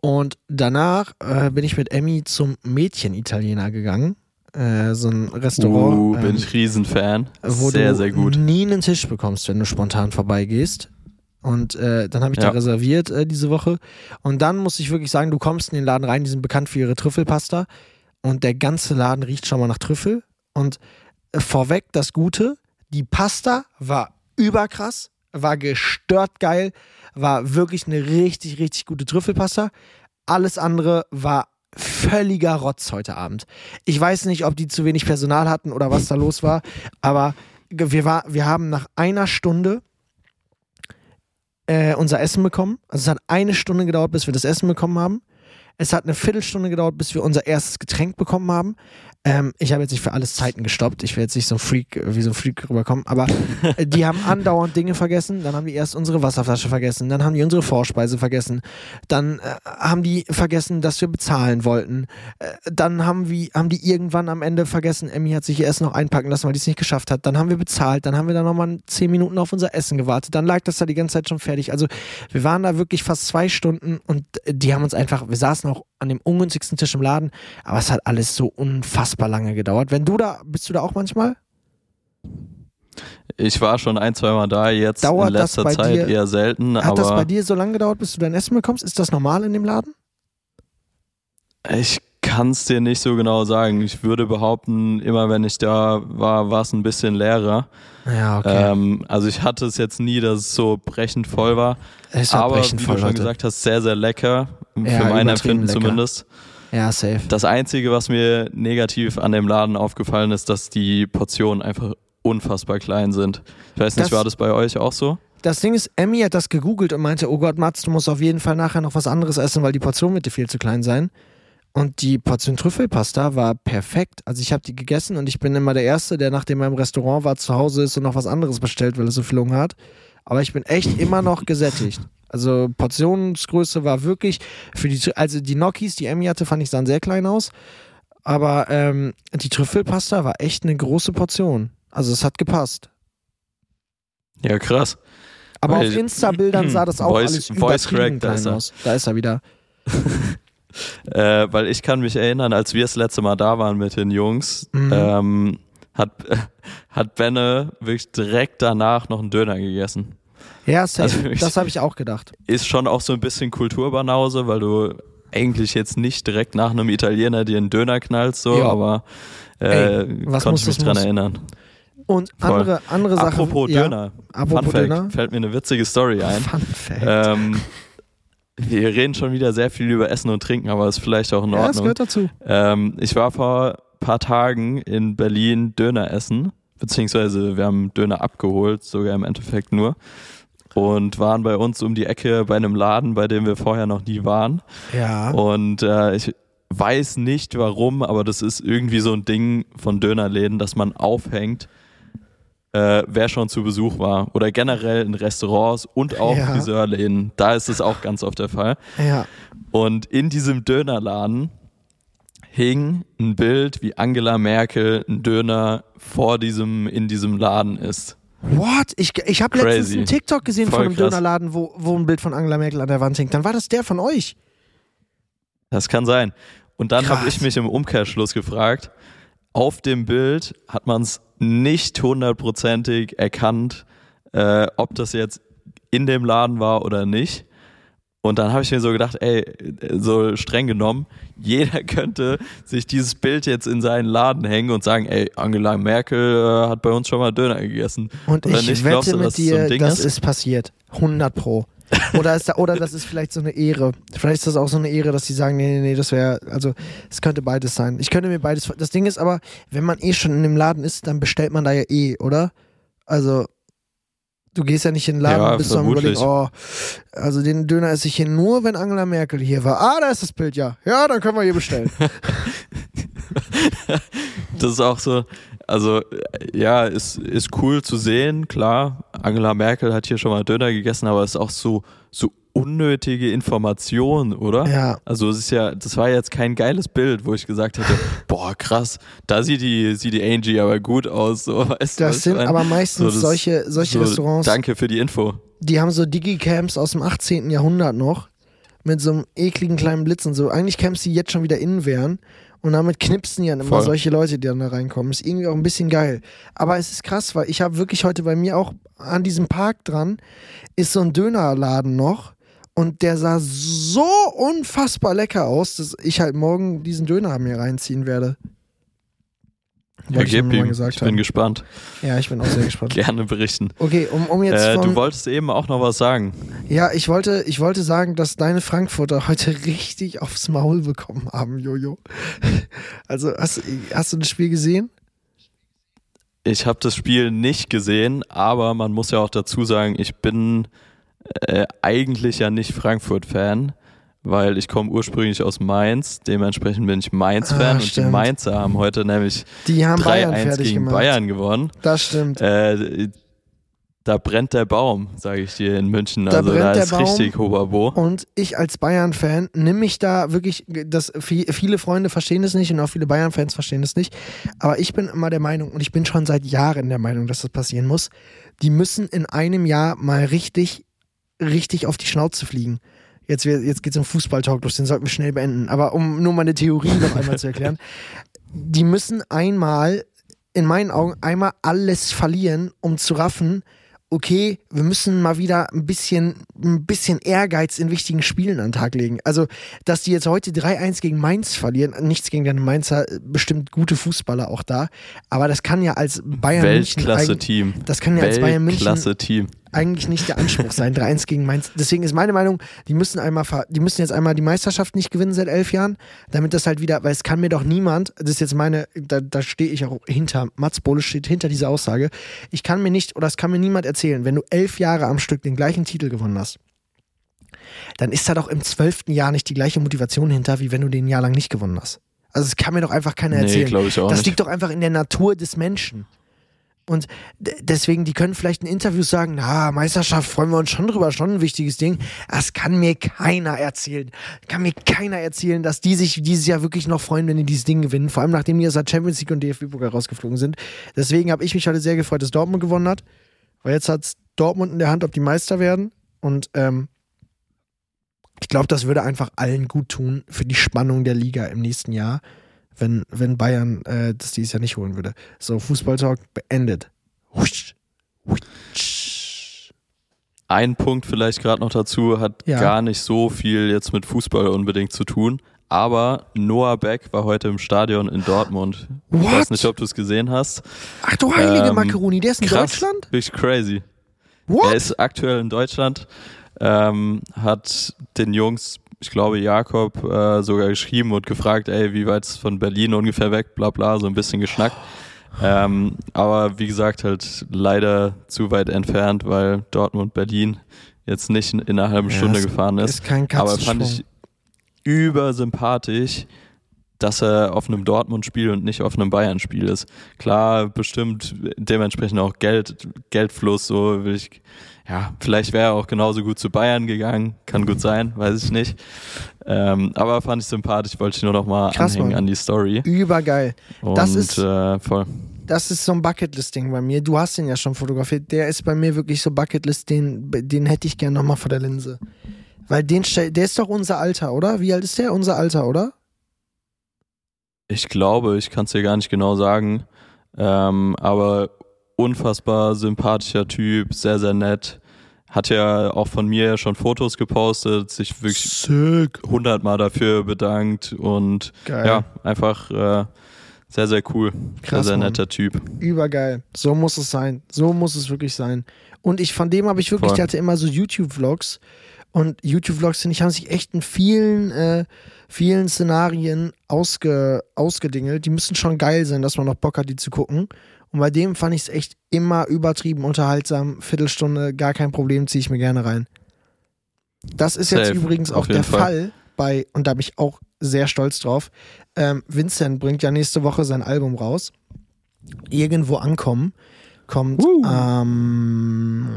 Und danach äh, bin ich mit Emmy zum Mädchen-Italiener gegangen. Äh, so ein Restaurant. Uh, bin ähm, ich Riesenfan. wo Sehr, du sehr gut. nie einen Tisch bekommst, wenn du spontan vorbeigehst. Und äh, dann habe ich Ja. da reserviert äh, diese Woche. Und dann muss ich wirklich sagen, du kommst in den Laden rein, die sind bekannt für ihre Trüffelpasta. Und der ganze Laden riecht schon mal nach Trüffel. Und vorweg das Gute, die Pasta war überkrass, war gestört geil, war wirklich eine richtig, richtig gute Trüffelpasta. Alles andere war völliger Rotz heute Abend. Ich weiß nicht, ob die zu wenig Personal hatten oder was da los war, aber wir, war, wir haben nach einer Stunde äh, unser Essen bekommen. Also es hat eine Stunde gedauert, bis wir das Essen bekommen haben. Es hat eine Viertelstunde gedauert, bis wir unser erstes Getränk bekommen haben. Ähm, ich habe jetzt nicht für alles Zeiten gestoppt. Ich will jetzt nicht so ein Freak, äh, wie so ein Freak rüberkommen, aber äh, die haben andauernd Dinge vergessen. Dann haben die erst unsere Wasserflasche vergessen, dann haben die unsere Vorspeise vergessen, dann äh, haben die vergessen, dass wir bezahlen wollten. Äh, dann haben, wir, haben die irgendwann am Ende vergessen, Emmy hat sich ihr Essen noch einpacken lassen, weil die es nicht geschafft hat. Dann haben wir bezahlt, dann haben wir da nochmal zehn Minuten auf unser Essen gewartet. Dann lag das da die ganze Zeit schon fertig. Also wir waren da wirklich fast zwei Stunden und äh, die haben uns einfach, wir saßen auch an dem ungünstigsten Tisch im Laden, aber es hat alles so unfassbar lange gedauert. Wenn du da, bist du da auch manchmal? Ich war schon ein, zwei Mal da, jetzt Dauert in das letzter bei Zeit dir- eher selten, Hat das bei dir so lange gedauert, bis du dein Essen bekommst? Ist das normal in dem Laden? ich kann es dir nicht so genau sagen. Ich würde behaupten, immer wenn ich da war, war es ein bisschen leerer. Ja, okay. Ähm, also ich hatte es jetzt nie, dass es so brechend voll war. es war aber wie brechend du voll, schon Leute. gesagt hast, sehr, sehr lecker. Ja, für mein Empfinden lecker. zumindest. Ja, safe. Das Einzige, was mir negativ an dem Laden aufgefallen ist, dass die Portionen einfach unfassbar klein sind. Ich weiß nicht, Das- war das bei euch auch so? Das Ding ist, Emmy hat das gegoogelt und meinte, oh Gott, Mats, du musst auf jeden Fall nachher noch was anderes essen, weil die Portion wird dir viel zu klein sein. Und die Portion Trüffelpasta war perfekt. Also ich habe die gegessen und ich bin immer der Erste, der nachdem er im Restaurant war, zu Hause ist und noch was anderes bestellt, weil er so viel Hunger hat. Aber ich bin echt immer noch gesättigt. Also Portionsgröße war wirklich für die, also die Gnocchis, die Emmy hatte, fand ich sahen sehr klein aus. Aber ähm, die Trüffelpasta war echt eine große Portion. Also es hat gepasst. Ja, krass. Aber Weil- auf Insta-Bildern sah das auch Voice- alles Voice Crack, da ist klein er. aus. Da ist er wieder. Äh, weil ich kann mich erinnern, als wir das letzte Mal da waren mit den Jungs, Mhm. ähm, hat, hat Benne wirklich direkt danach noch einen Döner gegessen. Ja, safe. Also das habe ich auch gedacht. Ist schon auch so ein bisschen Kulturbanause, weil du eigentlich jetzt nicht direkt nach einem Italiener dir einen Döner knallst, so, Ja. aber äh, Ey, was konnte muss, ich mich dran muss. erinnern. Und Voll. andere, andere Sache. Apropos ja, Döner, Apropos Fun Fact, Döner. fällt mir eine witzige Story ein. Fun Fact. ähm, wir reden schon wieder sehr viel über Essen und Trinken, aber ist vielleicht auch in ja, das Ordnung. gehört dazu. Ähm, ich war vor ein paar Tagen in Berlin Döner essen, beziehungsweise wir haben Döner abgeholt, sogar im Endeffekt nur. Und waren bei uns um die Ecke bei einem Laden, bei dem wir vorher noch nie waren. Ja. Und äh, ich weiß nicht warum, aber das ist irgendwie so ein Ding von Dönerläden, dass man aufhängt, äh, wer schon zu Besuch war. Oder generell in Restaurants und auch Ja. Friseurläden. Da ist es auch ganz oft der Fall. Ja. Und in diesem Dönerladen hing ein Bild, wie Angela Merkel ein Döner vor diesem, in diesem Laden ist. What? Ich, ich habe letztens einen TikTok gesehen Voll von einem krass. Dönerladen, wo, wo ein Bild von Angela Merkel an der Wand hängt. Dann war das der von euch. Das kann sein. Und dann habe ich mich im Umkehrschluss gefragt, auf dem Bild hat man es nicht hundertprozentig erkannt, äh, ob das jetzt in dem Laden war oder nicht. Und dann habe ich mir so gedacht, ey, so streng genommen, jeder könnte sich dieses Bild jetzt in seinen Laden hängen und sagen, ey, Angela Merkel äh, hat bei uns schon mal Döner gegessen. Und Oder ich nicht? wette du, mit so dir, ein Ding das ist? ist passiert. 100 Pro. Oder, ist da, oder das ist vielleicht so eine Ehre. Vielleicht ist das auch so eine Ehre, dass die sagen, nee, nee, nee, das wäre, also es könnte beides sein. Ich könnte mir beides, das Ding ist aber, wenn man eh schon in dem Laden ist, dann bestellt man da ja eh, oder? Also, Du gehst ja nicht in den Laden Ja, und bist so am überlegen, oh, also den Döner esse ich hier nur, wenn Angela Merkel hier war. Ah, da ist das Bild, ja. Ja, dann können wir hier bestellen. Das ist auch so, also ja, ist, ist cool zu sehen, klar. Angela Merkel hat hier schon mal Döner gegessen, aber es ist auch so, so unnötige Information, oder? Ja. Also es ist ja, das war jetzt kein geiles Bild, wo ich gesagt hätte, boah, krass, da sieht die, sieht die Angie aber gut aus. So, weißt Das sind aber meistens das- solche, solche so, Restaurants, Danke für die Info. die haben so Digicams aus dem 18. Jahrhundert noch mit so einem ekligen kleinen Blitz und so. Eigentlich Camps, die jetzt schon wieder innen wären. Und damit knipsen ja immer Voll. solche Leute, die dann da reinkommen. Ist irgendwie auch ein bisschen geil. Aber es ist krass, weil ich habe wirklich heute bei mir auch an diesem Park dran, ist so ein Dönerladen noch. Und der sah so unfassbar lecker aus, dass ich halt morgen diesen Döner mir reinziehen werde. Ja, ich ihm. gesagt Ich bin haben. gespannt. Ja, ich bin auch sehr gespannt. Gerne berichten. Okay, um, um jetzt Äh, du wolltest eben auch noch was sagen. Ja, ich wollte, ich wollte sagen, dass deine Frankfurter heute richtig aufs Maul bekommen haben, Jojo. Also, hast, hast du das Spiel gesehen? Ich habe das Spiel nicht gesehen, aber man muss ja auch dazu sagen, ich bin äh, eigentlich ja nicht Frankfurt-Fan, weil ich komme ursprünglich aus Mainz. Dementsprechend bin ich Mainz-Fan Ah, und die. Mainzer haben heute nämlich Die haben Bayern 3-1 fertig gegen gemacht. Bayern gewonnen. Das stimmt. Äh, da brennt der Baum, sage ich dir in München. Da also da ist Baum. richtig Hoberbo. Und ich als Bayern-Fan nimm mich da wirklich, das, vi- viele Freunde verstehen das nicht und auch viele Bayern-Fans verstehen das nicht. Aber ich bin immer der Meinung, und ich bin schon seit Jahren der Meinung, dass das passieren muss, die müssen in einem Jahr mal richtig, richtig auf die Schnauze fliegen. Jetzt, jetzt geht es um Fußballtalk los, den sollten wir schnell beenden. Aber um nur meine Theorie noch einmal zu erklären, die müssen einmal, in meinen Augen, einmal alles verlieren, um zu raffen, okay, wir müssen mal wieder ein bisschen, ein bisschen Ehrgeiz in wichtigen Spielen an den Tag legen. Also, dass die jetzt heute 3-1 gegen Mainz verlieren, nichts gegen den Mainzer, bestimmt gute Fußballer auch da, aber das kann ja als Bayern München Weltklasse-Team. das kann ja als Bayern München Weltklasse-Team. eigentlich nicht der Anspruch sein, 3-1 gegen Mainz. Deswegen ist meine Meinung, die müssen einmal, die müssen jetzt einmal die Meisterschaft nicht gewinnen seit elf Jahren, damit das halt wieder, weil es kann mir doch niemand, das ist jetzt meine, da, da stehe ich auch hinter, Mats Bohle steht hinter dieser Aussage, ich kann mir nicht, oder es kann mir niemand erzählen, wenn du elf Jahre am Stück den gleichen Titel gewonnen hast, dann ist da doch im zwölften Jahr nicht die gleiche Motivation hinter, wie wenn du den Jahr lang nicht gewonnen hast. Also es kann mir doch einfach keiner Nee, erzählen. ich auch das nicht. liegt doch einfach in der Natur des Menschen. Und deswegen, die können vielleicht in Interviews sagen, na, Meisterschaft freuen wir uns schon drüber, schon ein wichtiges Ding. Das kann mir keiner erzählen. Kann mir keiner erzählen, dass die sich dieses Jahr wirklich noch freuen, wenn die dieses Ding gewinnen. Vor allem, nachdem die aus der Champions League und DFB-Pokal rausgeflogen sind. Deswegen habe ich mich heute sehr gefreut, dass Dortmund gewonnen hat. Weil jetzt hat Dortmund in der Hand, ob die Meister werden. Und ähm, ich glaube, das würde einfach allen gut tun für die Spannung der Liga im nächsten Jahr, wenn, wenn Bayern äh, das dieses Jahr nicht holen würde. So, Fußballtalk beendet. Husch. Husch. Ein Punkt vielleicht gerade noch dazu, hat Ja. gar nicht so viel jetzt mit Fußball unbedingt zu tun. Aber Noah Beck war heute im Stadion in Dortmund. Ich What? weiß nicht, ob du es gesehen hast. Ach du heilige Ähm, Macaroni, der ist in Krass, Deutschland? Wirklich crazy. What? Er ist aktuell in Deutschland, ähm, hat den Jungs, ich glaube Jakob, äh, sogar geschrieben und gefragt, ey, wie weit ist von Berlin ungefähr weg, bla bla, so ein bisschen geschnackt. Ähm, aber wie gesagt, halt leider zu weit entfernt, weil Dortmund Berlin jetzt nicht in, in einer halben Ja, Stunde gefahren ist. ist kein aber fand ich übersympathisch, dass er auf einem Dortmund-Spiel und nicht auf einem Bayern-Spiel ist. Klar, bestimmt dementsprechend auch Geld, Geldfluss, so will ich, ja, vielleicht wäre er auch genauso gut zu Bayern gegangen, kann gut sein, weiß ich nicht. Ähm, aber fand ich sympathisch, wollte ich nur noch mal Krass, anhängen Mann. an die Story. Übergeil. Und Das ist- äh, voll. Das ist so ein Bucketlist-Ding bei mir. Du hast den ja schon fotografiert. Der ist bei mir wirklich so Bucketlist, den, den hätte ich gern nochmal vor der Linse. Weil den, der ist doch unser Alter, oder? Wie alt ist der? Unser Alter, oder? Ich glaube, ich kann es dir gar nicht genau sagen, ähm, aber unfassbar sympathischer Typ, sehr, sehr nett. Hat ja auch von mir schon Fotos gepostet, sich wirklich Sick. hundertmal dafür bedankt und Geil. ja, einfach äh, sehr, sehr cool. Krass, sehr, sehr Mann. netter Typ. Übergeil. So muss es sein. So muss es wirklich sein. Und ich, von dem habe ich wirklich, Voll. der hatte immer so YouTube-Vlogs. Und YouTube-Vlogs, finde ich, haben sich echt in vielen, äh, vielen Szenarien ausge, ausgedingelt. Die müssen schon geil sein, dass man noch Bock hat, die zu gucken. Und bei dem fand ich es echt immer übertrieben unterhaltsam. Viertelstunde, gar kein Problem, ziehe ich mir gerne rein. Das ist jetzt Safe, übrigens auch der Fall. Fall bei, und da bin ich auch sehr stolz drauf. Ähm, Vincent bringt ja nächste Woche sein Album raus. Irgendwo ankommen. Kommt Uh. ähm,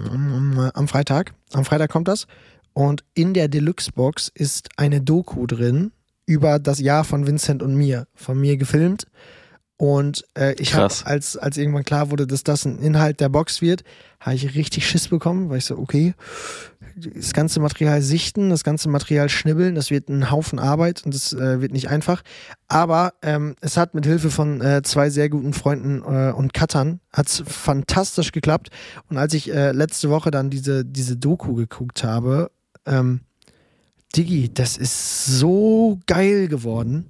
am Freitag. Am Freitag kommt das. Und in der Deluxe-Box ist eine Doku drin über das Jahr von Vincent und mir. Von mir gefilmt. Und äh, ich habe, als, als irgendwann klar wurde, dass das ein Inhalt der Box wird, habe ich richtig Schiss bekommen, weil ich so, okay, das ganze Material sichten, das ganze Material schnibbeln, das wird ein Haufen Arbeit und das äh, wird nicht einfach. Aber ähm, es hat mit Hilfe von äh, zwei sehr guten Freunden äh, und Cuttern hat's fantastisch geklappt. Und als ich äh, letzte Woche dann diese, diese Doku geguckt habe, ähm, Digi, das ist so geil geworden.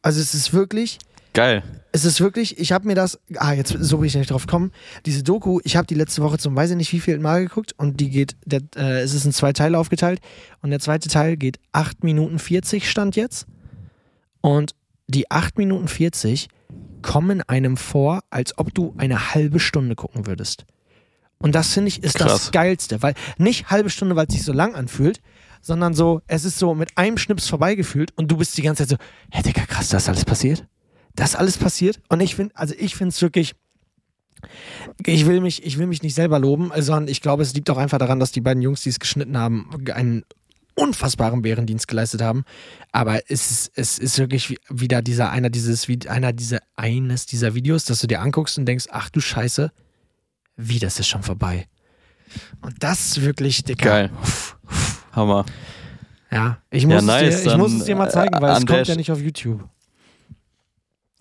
Also es ist wirklich, Geil. es ist wirklich, ich habe mir das, ah, jetzt so bin ich nicht drauf gekommen. Diese Doku, ich habe die letzte Woche zum weiß ich nicht wie viel Mal geguckt und die geht, der, äh, es ist in zwei Teile aufgeteilt und der zweite Teil geht 8 Minuten 40 stand jetzt. Und die 8 Minuten 40 kommen einem vor, als ob du eine halbe Stunde gucken würdest. Und das finde ich ist das Krass. Geilste, weil nicht halbe Stunde, weil es sich so lang anfühlt, sondern so, es ist so mit einem Schnips vorbeigefühlt und du bist die ganze Zeit so, hey Digga, krass, das ist alles passiert? Das ist alles passiert? Und ich finde, also ich finde es wirklich, ich will mich, ich will mich nicht selber loben, sondern ich glaube, es liegt auch einfach daran, dass die beiden Jungs, die es geschnitten haben, einen unfassbaren Bärendienst geleistet haben. Aber es ist, es ist wirklich wie- wieder dieser, einer dieses, einer dieser, eines dieser Videos, dass du dir anguckst und denkst, ach du Scheiße, wie, das ist schon vorbei. Und das wirklich, Dicker. Geil. Hammer. Ja, ich muss, Ja, nice, es, dir, ich muss es dir mal äh, zeigen, weil es der kommt ja nicht auf YouTube.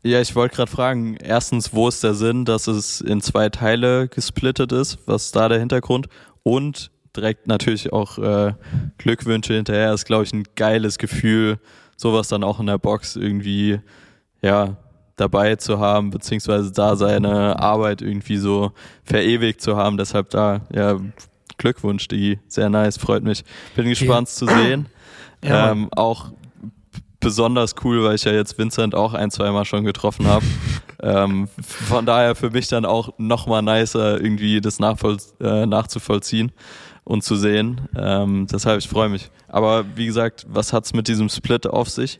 Ja, ich wollte gerade fragen, erstens, wo ist der Sinn, dass es in zwei Teile gesplittet ist? Was ist da der Hintergrund? Und direkt natürlich auch äh, Glückwünsche hinterher. Ist, glaube ich, ein geiles Gefühl, sowas dann auch in der Box irgendwie, ja, dabei zu haben, beziehungsweise da seine Arbeit irgendwie so verewigt zu haben. Deshalb da, ja, Glückwunsch, die sehr nice, freut mich. Bin gespannt zu sehen. Ja, ähm, auch besonders cool, weil ich ja jetzt Vincent auch ein, zweimal schon getroffen habe. ähm, von daher für mich dann auch nochmal nicer, irgendwie das äh, nachzuvollziehen und zu sehen. Ähm, deshalb, ich freue mich. Aber wie gesagt, was hat's mit diesem Split auf sich?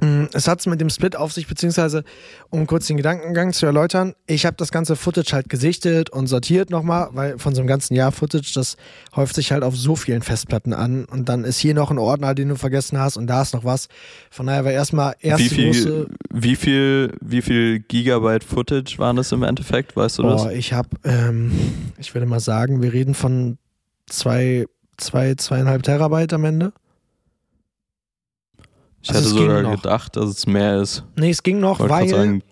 Mm, Es hat es mit dem Split auf sich, beziehungsweise, um kurz den Gedankengang zu erläutern, ich habe das ganze Footage halt gesichtet und sortiert nochmal, weil von so einem ganzen Jahr Footage, das häuft sich halt auf so vielen Festplatten an und dann ist hier noch ein Ordner, den du vergessen hast und da ist noch was. Von daher war erstmal erst Wie viel, wie viel, wie viel Gigabyte Footage waren das im Endeffekt? Weißt du das? boah, ich habe, ähm, ich würde mal sagen, wir reden von zwei, zwei, zweieinhalb Terabyte am Ende. Ich also ging sogar gedacht, dass es mehr ist. Nee, es ging noch, weil sagen,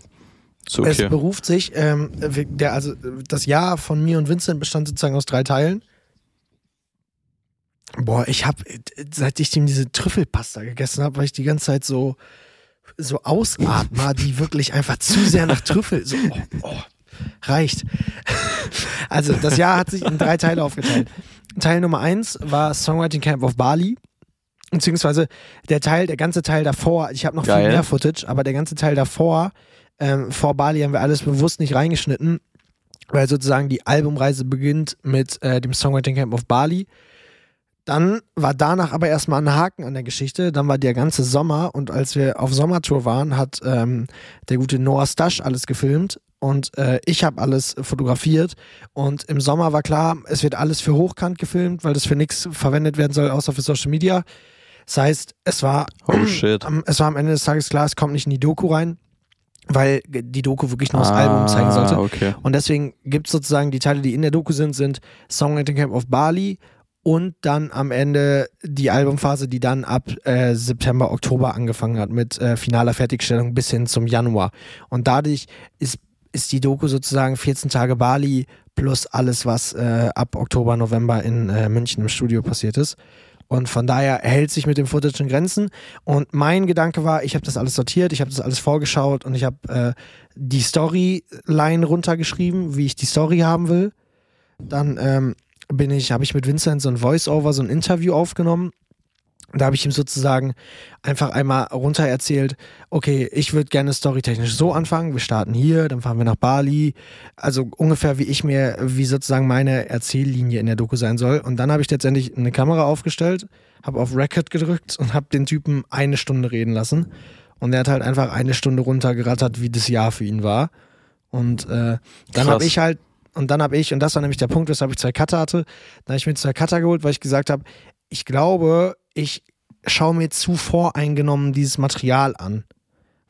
ist Es okay. beruft sich, ähm, der, also das Jahr von mir und Vincent bestand sozusagen aus drei Teilen. Boah, ich habe, seit ich dem diese Trüffelpasta gegessen habe, weil ich die ganze Zeit so, so ausatme, die wirklich einfach zu sehr nach Trüffel, so, oh, oh, reicht. Also das Jahr hat sich in drei Teile aufgeteilt. Teil Nummer eins war Songwriting Camp of Bali. Beziehungsweise der Teil, der ganze Teil davor, ich habe noch viel Geil. mehr Footage, aber der ganze Teil davor, ähm, vor Bali haben wir alles bewusst nicht reingeschnitten, weil sozusagen die Albumreise beginnt mit äh, dem Songwriting Camp of Bali. Dann war danach aber erstmal ein Haken an der Geschichte. Dann war der ganze Sommer und als wir auf Sommertour waren, hat ähm, der gute Noah Stasch alles gefilmt und äh, ich habe alles fotografiert. Und im Sommer war klar, es wird alles für Hochkant gefilmt, weil das für nichts verwendet werden soll, außer für Social Media. Das heißt, es war, Oh shit. am, es war am Ende des Tages klar, es kommt nicht in die Doku rein, weil die Doku wirklich nur das Album zeigen sollte. Ah, okay. Und deswegen gibt es sozusagen die Teile, die in der Doku sind, sind Songwriting Camp of Bali und dann am Ende die Albumphase, die dann ab äh, September, Oktober angefangen hat mit äh, finaler Fertigstellung bis hin zum Januar. Und dadurch ist, ist die Doku sozusagen 14 Tage Bali plus alles, was äh, ab Oktober, November in äh, München im Studio passiert ist. Und von daher hält sich mit dem Footage in Grenzen. Und mein Gedanke war, ich habe das alles sortiert, ich habe das alles vorgeschaut und ich habe äh, die Storyline runtergeschrieben, wie ich die Story haben will. Dann ähm, bin ich, habe ich mit Vincent so ein Voice-Over, so ein Interview aufgenommen, da habe ich ihm sozusagen einfach einmal runter erzählt, okay, ich würde gerne storytechnisch so anfangen, wir starten hier, dann fahren wir nach Bali, also ungefähr wie ich mir, wie sozusagen meine Erzähllinie in der Doku sein soll. Und dann habe ich letztendlich eine Kamera aufgestellt, habe auf Record gedrückt und habe den Typen eine Stunde reden lassen. Und er hat halt einfach eine Stunde runtergerattert, wie das Jahr für ihn war. Und äh, dann habe ich halt, und dann habe ich, und das war nämlich der Punkt, weshalb ich zwei Cutter hatte, dann habe ich mir zwei Cutter geholt, weil ich gesagt habe, ich glaube, ich schaue mir zu voreingenommen dieses Material an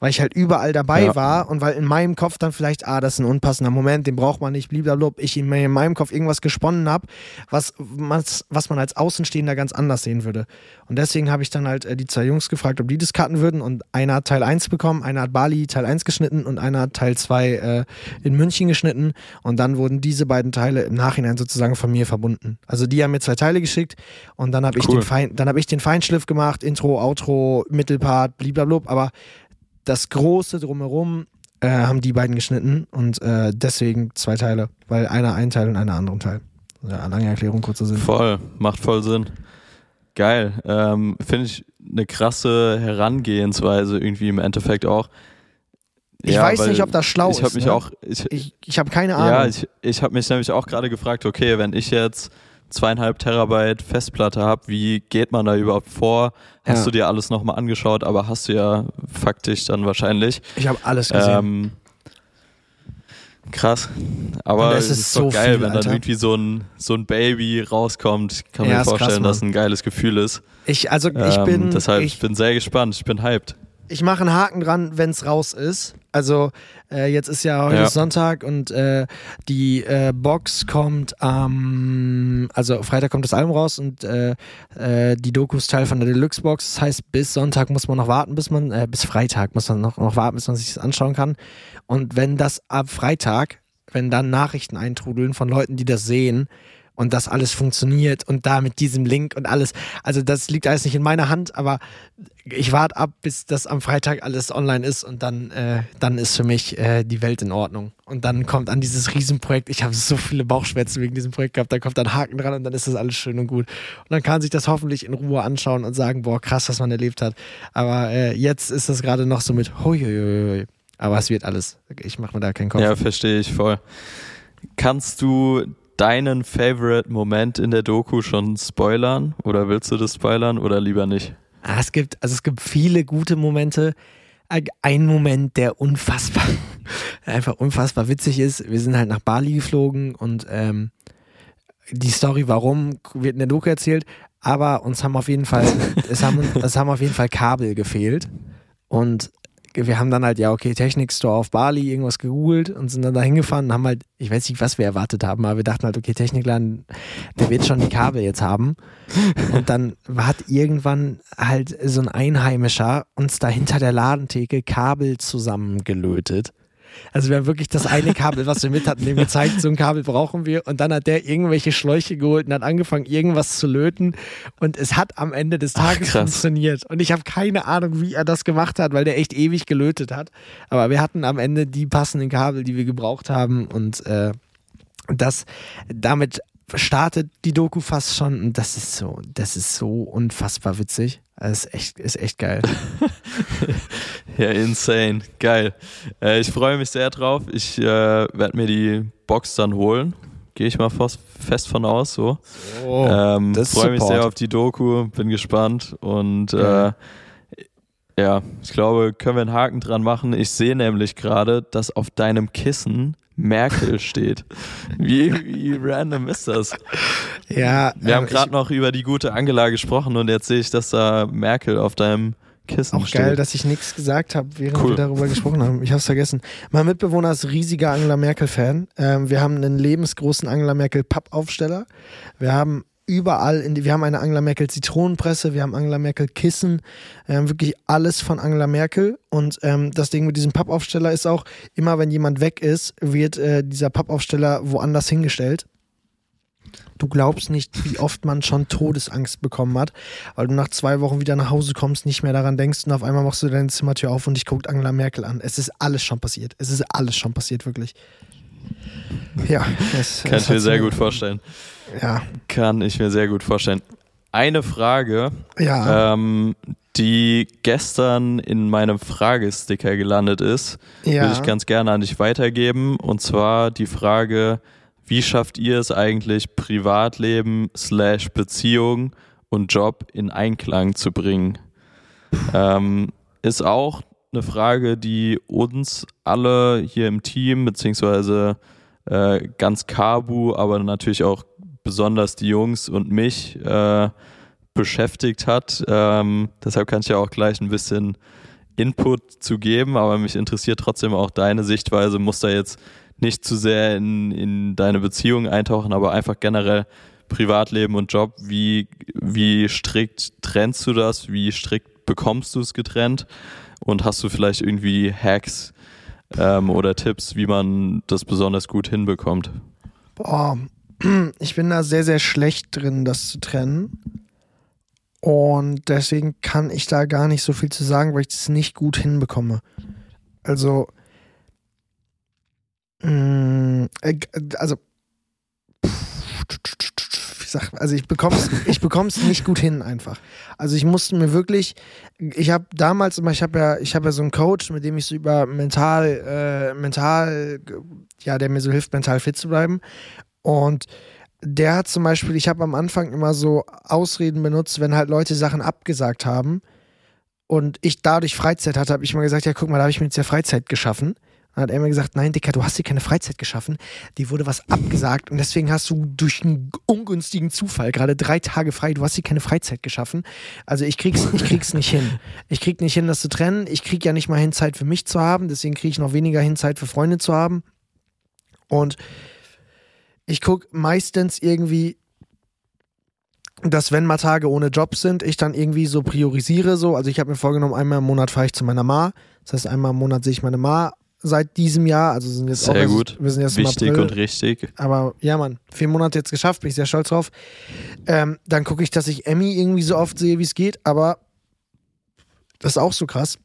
weil ich halt überall dabei ja. war und weil in meinem Kopf dann vielleicht, ah, das ist ein unpassender Moment, den braucht man nicht, blablabla, ich in meinem Kopf irgendwas gesponnen habe, was, was, was man als Außenstehender ganz anders sehen würde. Und deswegen habe ich dann halt äh, die zwei Jungs gefragt, ob die das cutten würden und einer hat Teil 1 bekommen, einer hat Bali Teil 1 geschnitten und einer hat Teil 2 äh, in München geschnitten und dann wurden diese beiden Teile im Nachhinein sozusagen von mir verbunden. Also die haben mir zwei Teile geschickt und dann habe cool. ich, den Fein, hab ich den Feinschliff gemacht, Intro, Outro, Mittelpart, blablabla, aber das Große drumherum äh, haben die beiden geschnitten und äh, deswegen zwei Teile, weil einer einen Teil und einer anderen Teil. Ja, lange Erklärung, kurzer Sinn. Voll, macht voll Sinn. Geil. Ähm, Finde ich eine krasse Herangehensweise irgendwie im Endeffekt auch. Ich ja, weiß nicht, ob das schlau ich ist. Mich ne? auch, ich ich, ich habe keine Ahnung. Ja, ich, ich habe mich nämlich auch gerade gefragt, okay, wenn ich jetzt zweieinhalb Terabyte Festplatte habe, wie geht man da überhaupt vor? Hast ja. du dir alles nochmal angeschaut, aber hast du ja faktisch dann wahrscheinlich. Ich habe alles gesehen. Ähm, krass. Aber es ist, ist so doch geil, viel, wenn dann irgendwie so ein, so ein Baby rauskommt. Ich kann ja, mir vorstellen, krass, dass ein geiles Gefühl ist. Ich, also ich ähm, bin. Deshalb, ich bin sehr gespannt. Ich bin hyped ich mache einen Haken dran, wenn es raus ist. Also äh, jetzt ist ja heute ja. Sonntag und äh, die äh, Box kommt am, ähm, also Freitag kommt das Album raus und äh, äh, die Doku ist Teil von der Deluxe Box. Das heißt, bis Sonntag muss man noch warten, bis man, äh, bis Freitag muss man noch, noch warten, bis man sich das anschauen kann. Und wenn das ab Freitag, wenn dann Nachrichten eintrudeln von Leuten, die das sehen, und das alles funktioniert und da mit diesem Link und alles. Also das liegt alles nicht in meiner Hand, aber ich warte ab, bis das am Freitag alles online ist und dann, äh, dann ist für mich äh, die Welt in Ordnung. Und dann kommt an dieses Riesenprojekt, ich habe so viele Bauchschmerzen wegen diesem Projekt gehabt, da kommt dann Haken dran und dann ist das alles schön und gut. Und dann kann sich das hoffentlich in Ruhe anschauen und sagen, boah, krass, was man erlebt hat. Aber äh, jetzt ist das gerade noch so mit, hui, aber es wird alles. Ich mache mir da keinen Kopf. Ja, verstehe ich voll. Kannst du deinen Favorite-Moment in der Doku schon spoilern? Oder willst du das spoilern oder lieber nicht? Ah, es gibt, also es gibt viele gute Momente. Ein Moment, der unfassbar, einfach unfassbar witzig ist. Wir sind halt nach Bali geflogen und ähm, die Story, warum, wird in der Doku erzählt. Aber uns haben auf jeden Fall, es haben, es haben auf jeden Fall Kabel gefehlt. Und wir haben dann halt, ja, okay, Technikstore auf Bali, irgendwas gegoogelt und sind dann da hingefahren und haben halt, ich weiß nicht, was wir erwartet haben, aber wir dachten halt, okay, Technikladen, der wird schon die Kabel jetzt haben. Und dann hat irgendwann halt so ein Einheimischer uns da hinter der Ladentheke Kabel zusammengelötet. Also wir haben wirklich das eine Kabel, was wir mit hatten, dem gezeigt, so ein Kabel brauchen wir. Und dann hat der irgendwelche Schläuche geholt und hat angefangen, irgendwas zu löten. Und es hat am Ende des Tages Ach, funktioniert. Und ich habe keine Ahnung, wie er das gemacht hat, weil der echt ewig gelötet hat. Aber wir hatten am Ende die passenden Kabel, die wir gebraucht haben. Und äh, das damit startet die Doku fast schon und das ist so, das ist so unfassbar witzig. Das ist echt, ist echt geil. ja, insane. Geil. Äh, ich freue mich sehr drauf. Ich äh, werde mir die Box dann holen. Gehe ich mal fast, fest von aus. So. Oh, ähm, freue mich sehr auf die Doku. Bin gespannt. Und äh, ja, ich glaube, können wir einen Haken dran machen. Ich sehe nämlich gerade, dass auf deinem Kissen Merkel steht. Wie, wie random ist das? Ja. Wir haben ähm, gerade noch über die gute Angela gesprochen und jetzt sehe ich, dass da Merkel auf deinem Kissen Auch steht. geil, dass ich nichts gesagt habe, während cool. wir darüber gesprochen haben. Ich habe es vergessen. Mein Mitbewohner ist riesiger Angela Merkel-Fan. Ähm, wir haben einen lebensgroßen Angela Merkel-Pappaufsteller. Wir haben überall, in wir haben eine Angela Merkel Zitronenpresse, wir haben Angela Merkel Kissen, wir haben wirklich alles von Angela Merkel und ähm, das Ding mit diesem Pappaufsteller ist auch, immer wenn jemand weg ist, wird äh, dieser Pappaufsteller woanders hingestellt. Du glaubst nicht, wie oft man schon Todesangst bekommen hat, weil du nach zwei Wochen wieder nach Hause kommst, nicht mehr daran denkst und auf einmal machst du deine Zimmertür auf und dich guckt Angela Merkel an. Es ist alles schon passiert. Es ist alles schon passiert, wirklich. Ja, das kann ich mir sehr gut vorstellen. Ja. Kann ich mir sehr gut vorstellen. eine Frage, Ja. ähm, die gestern in meinem Fragesticker gelandet ist, ja. würde ich ganz gerne an dich weitergeben. Und zwar die Frage, wie schafft ihr es eigentlich, Privatleben slash Beziehung und Job in Einklang zu bringen? Ähm, ist auch eine Frage, die uns alle hier im Team, beziehungsweise äh, ganz Kabu, aber natürlich auch besonders die Jungs und mich äh, beschäftigt hat. Ähm, deshalb kann ich ja auch gleich ein bisschen Input zu geben, aber mich interessiert trotzdem auch deine Sichtweise. Muss da jetzt nicht zu sehr in, in deine Beziehung eintauchen, aber einfach generell Privatleben und Job. Wie, wie strikt trennst du das? Wie strikt bekommst du es getrennt? Und hast du vielleicht irgendwie Hacks ähm, oder Tipps, wie man das besonders gut hinbekommt? Boah, ich bin da sehr, sehr schlecht drin, das zu trennen. Und deswegen kann ich da gar nicht so viel zu sagen, weil ich das nicht gut hinbekomme. Also, mh, äh, also, sagt, also ich bekomm's, ich bekomm's nicht gut hin einfach. Also ich musste mir wirklich, ich habe damals immer, ich habe ja, ich ja so einen Coach, mit dem ich so über mental, äh, mental, ja, der mir so hilft, mental fit zu bleiben. Und der hat zum Beispiel, ich habe am Anfang immer so Ausreden benutzt, wenn halt Leute Sachen abgesagt haben und ich dadurch Freizeit hatte, habe ich mal gesagt, ja, guck mal, da habe ich mir jetzt ja Freizeit geschaffen. Dann hat er mir gesagt, nein, Dicker, du hast dir keine Freizeit geschaffen. Die wurde was abgesagt und deswegen hast du durch einen ungünstigen Zufall gerade drei Tage frei. Du hast dir keine Freizeit geschaffen. Also ich krieg's, ich krieg's nicht hin. Ich krieg nicht hin, das zu trennen. Ich krieg ja nicht mal hin, Zeit für mich zu haben. Deswegen kriege ich noch weniger hin, Zeit für Freunde zu haben. Und ich gucke meistens irgendwie, dass wenn mal Tage ohne Job sind, ich dann irgendwie so priorisiere so. Also ich habe mir vorgenommen, einmal im Monat fahre ich zu meiner Ma. Das heißt, einmal im Monat sehe ich meine Ma seit diesem Jahr. Also sind jetzt Sehr auch gut. wir sind jetzt Wichtig im April. und richtig. Aber ja, Mann, vier Monate jetzt geschafft, bin ich sehr stolz drauf. Ähm, dann gucke ich, dass ich Emmy irgendwie so oft sehe, wie es geht, aber das ist auch so krass.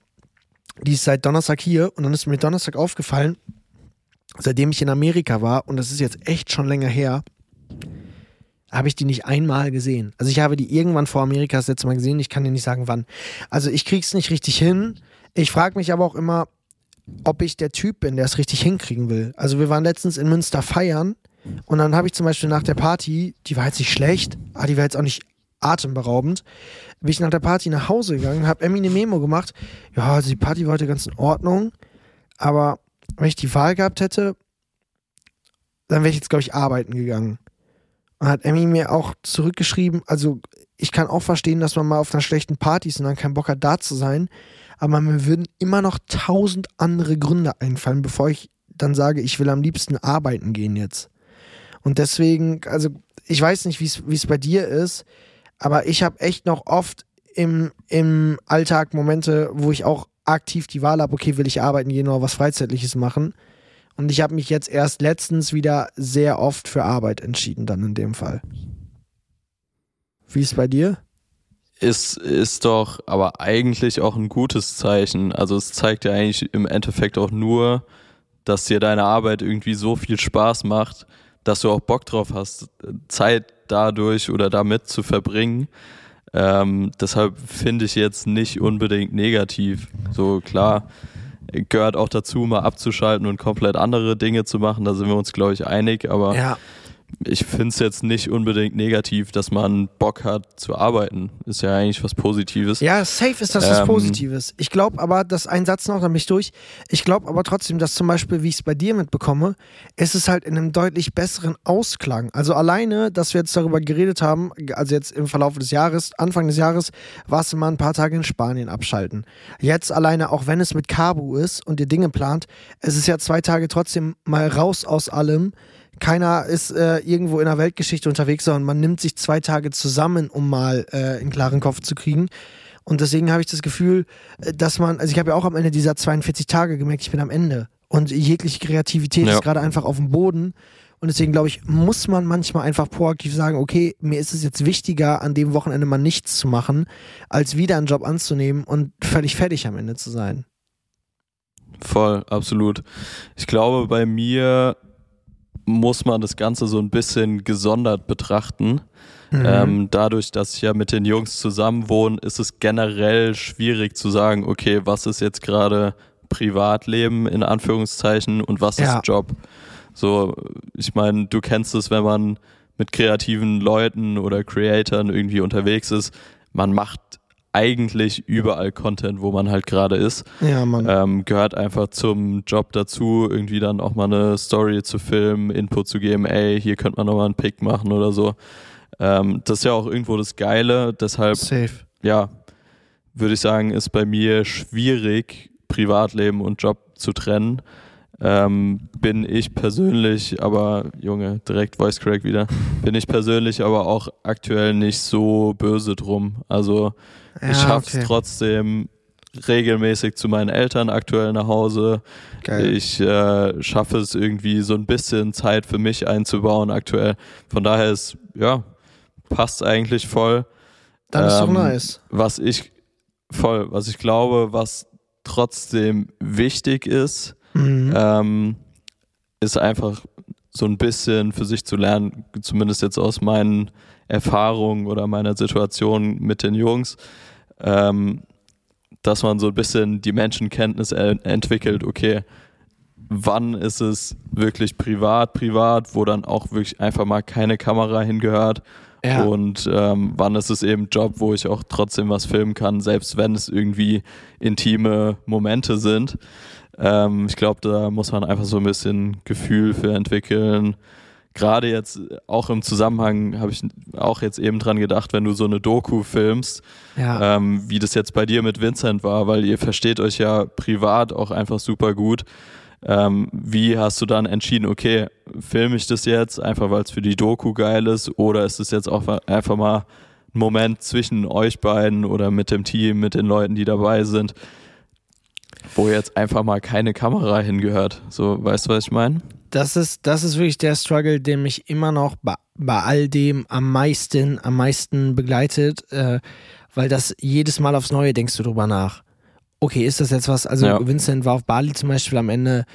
Die ist seit Donnerstag hier und dann ist mir Donnerstag aufgefallen, seitdem ich in Amerika war, und das ist jetzt echt schon länger her, habe ich die nicht einmal gesehen. Also ich habe die irgendwann vor Amerika das letzte Mal gesehen, ich kann dir nicht sagen wann. Also ich krieg's nicht richtig hin. Ich frage mich aber auch immer, ob ich der Typ bin, der es richtig hinkriegen will. Also wir waren letztens in Münster feiern und dann habe ich zum Beispiel nach der Party, die war jetzt nicht schlecht, aber die war jetzt auch nicht atemberaubend, bin ich nach der Party nach Hause gegangen, habe Emmy eine Memo gemacht. Ja, also die Party war heute ganz in Ordnung, aber wenn ich die Wahl gehabt hätte, dann wäre ich jetzt, glaube ich, arbeiten gegangen. Und hat Emmy mir auch zurückgeschrieben, also ich kann auch verstehen, dass man mal auf einer schlechten Party ist und dann keinen Bock hat, da zu sein, aber mir würden immer noch tausend andere Gründe einfallen, bevor ich dann sage, ich will am liebsten arbeiten gehen jetzt. Und deswegen, also ich weiß nicht, wie es bei dir ist, aber ich habe echt noch oft im, im Alltag Momente, wo ich auch aktiv die Wahl habe, okay, will ich arbeiten gehen oder was Freizeitliches machen. Und ich habe mich jetzt erst letztens wieder sehr oft für Arbeit entschieden, dann in dem Fall. Wie ist es bei dir? Ist, ist doch aber eigentlich auch ein gutes Zeichen. Also es zeigt ja eigentlich im Endeffekt auch nur, dass dir deine Arbeit irgendwie so viel Spaß macht, dass du auch Bock drauf hast, Zeit dadurch oder damit zu verbringen. Ähm, deshalb finde ich jetzt nicht unbedingt negativ. So klar, gehört auch dazu, mal abzuschalten und komplett andere Dinge zu machen. Da sind wir uns, glaube ich, einig. Aber Ja, ich finde es jetzt nicht unbedingt negativ, dass man Bock hat zu arbeiten. Ist ja eigentlich was Positives. Ja, safe ist das was Ähm, Positives. Ich glaube aber, dass ein Satz noch, dann bin ich durch. Ich glaube aber trotzdem, dass zum Beispiel, wie ich es bei dir mitbekomme, ist es halt in einem deutlich besseren Ausklang. Also alleine, dass wir jetzt darüber geredet haben, also jetzt im Verlauf des Jahres, Anfang des Jahres, warst du mal ein paar Tage in Spanien abschalten. Jetzt alleine, auch wenn es mit Cabu ist und ihr Dinge plant, es ist ja zwei Tage trotzdem mal raus aus allem. Keiner ist äh, irgendwo in der Weltgeschichte unterwegs, sondern man nimmt sich zwei Tage zusammen, um mal äh, einen klaren Kopf zu kriegen. Und deswegen habe ich das Gefühl, äh, dass man, also ich habe ja auch am Ende dieser 42 Tage gemerkt, ich bin am Ende. Und jegliche Kreativität Ja. ist gerade einfach auf dem Boden. Und deswegen glaube ich, muss man manchmal einfach proaktiv sagen, okay, mir ist es jetzt wichtiger, an dem Wochenende mal nichts zu machen, als wieder einen Job anzunehmen und völlig fertig am Ende zu sein. Voll, absolut. Ich glaube, bei mir muss man das Ganze so ein bisschen gesondert betrachten. Mhm. Ähm, dadurch, dass ich ja mit den Jungs zusammen wohne, ist es generell schwierig zu sagen, okay, was ist jetzt gerade Privatleben in Anführungszeichen und was ja. ist Job? So, ich meine, du kennst es, wenn man mit kreativen Leuten oder Creatoren irgendwie unterwegs ist. Man macht eigentlich überall Content, wo man halt gerade ist. Ja, Mann. Ähm, gehört einfach zum Job dazu, irgendwie dann auch mal eine Story zu filmen, Input zu geben, ey, hier könnte man nochmal einen Pick machen oder so. Ähm, das ist ja auch irgendwo das Geile, deshalb, Safe. ja, würde ich sagen, ist bei mir schwierig, Privatleben und Job zu trennen. Ähm, bin ich persönlich, aber Junge, direkt Voice Crack wieder, bin ich persönlich aber auch aktuell nicht so böse drum. Also ja, ich schaff's okay. trotzdem regelmäßig zu meinen Eltern aktuell nach Hause. Geil. Ich äh, schaffe es irgendwie so ein bisschen Zeit für mich einzubauen aktuell. Von daher ist, ja, passt eigentlich voll. Dann ist ähm, doch nice. Was ich voll, was ich glaube, was trotzdem wichtig ist, mhm. ähm, ist einfach so ein bisschen für sich zu lernen, zumindest jetzt aus meinen Erfahrungen oder meiner Situation mit den Jungs, ähm, dass man so ein bisschen die Menschenkenntnis entwickelt, okay, wann ist es wirklich privat, privat, wo dann auch wirklich einfach mal keine Kamera hingehört ja. und ähm, wann ist es eben Job, wo ich auch trotzdem was filmen kann, selbst wenn es irgendwie intime Momente sind. Ähm, ich glaube, da muss man einfach so ein bisschen Gefühl für entwickeln. Gerade jetzt auch im Zusammenhang habe ich auch jetzt eben dran gedacht, wenn du so eine Doku filmst, ja. ähm, wie das jetzt bei dir mit Vincent war, weil ihr versteht euch ja privat auch einfach super gut. Ähm, wie hast du dann entschieden, okay, filme ich das jetzt einfach, weil es für die Doku geil ist, oder ist es jetzt auch einfach mal ein Moment zwischen euch beiden oder mit dem Team, mit den Leuten, die dabei sind, wo jetzt einfach mal keine Kamera hingehört. So, weißt du, was ich meine? Das ist, das ist wirklich der Struggle, der mich immer noch bei, bei all dem am meisten, am meisten begleitet, äh, weil das jedes Mal aufs Neue denkst du drüber nach. Okay, ist das jetzt was? Also ja. Vincent war auf Bali zum Beispiel am Ende,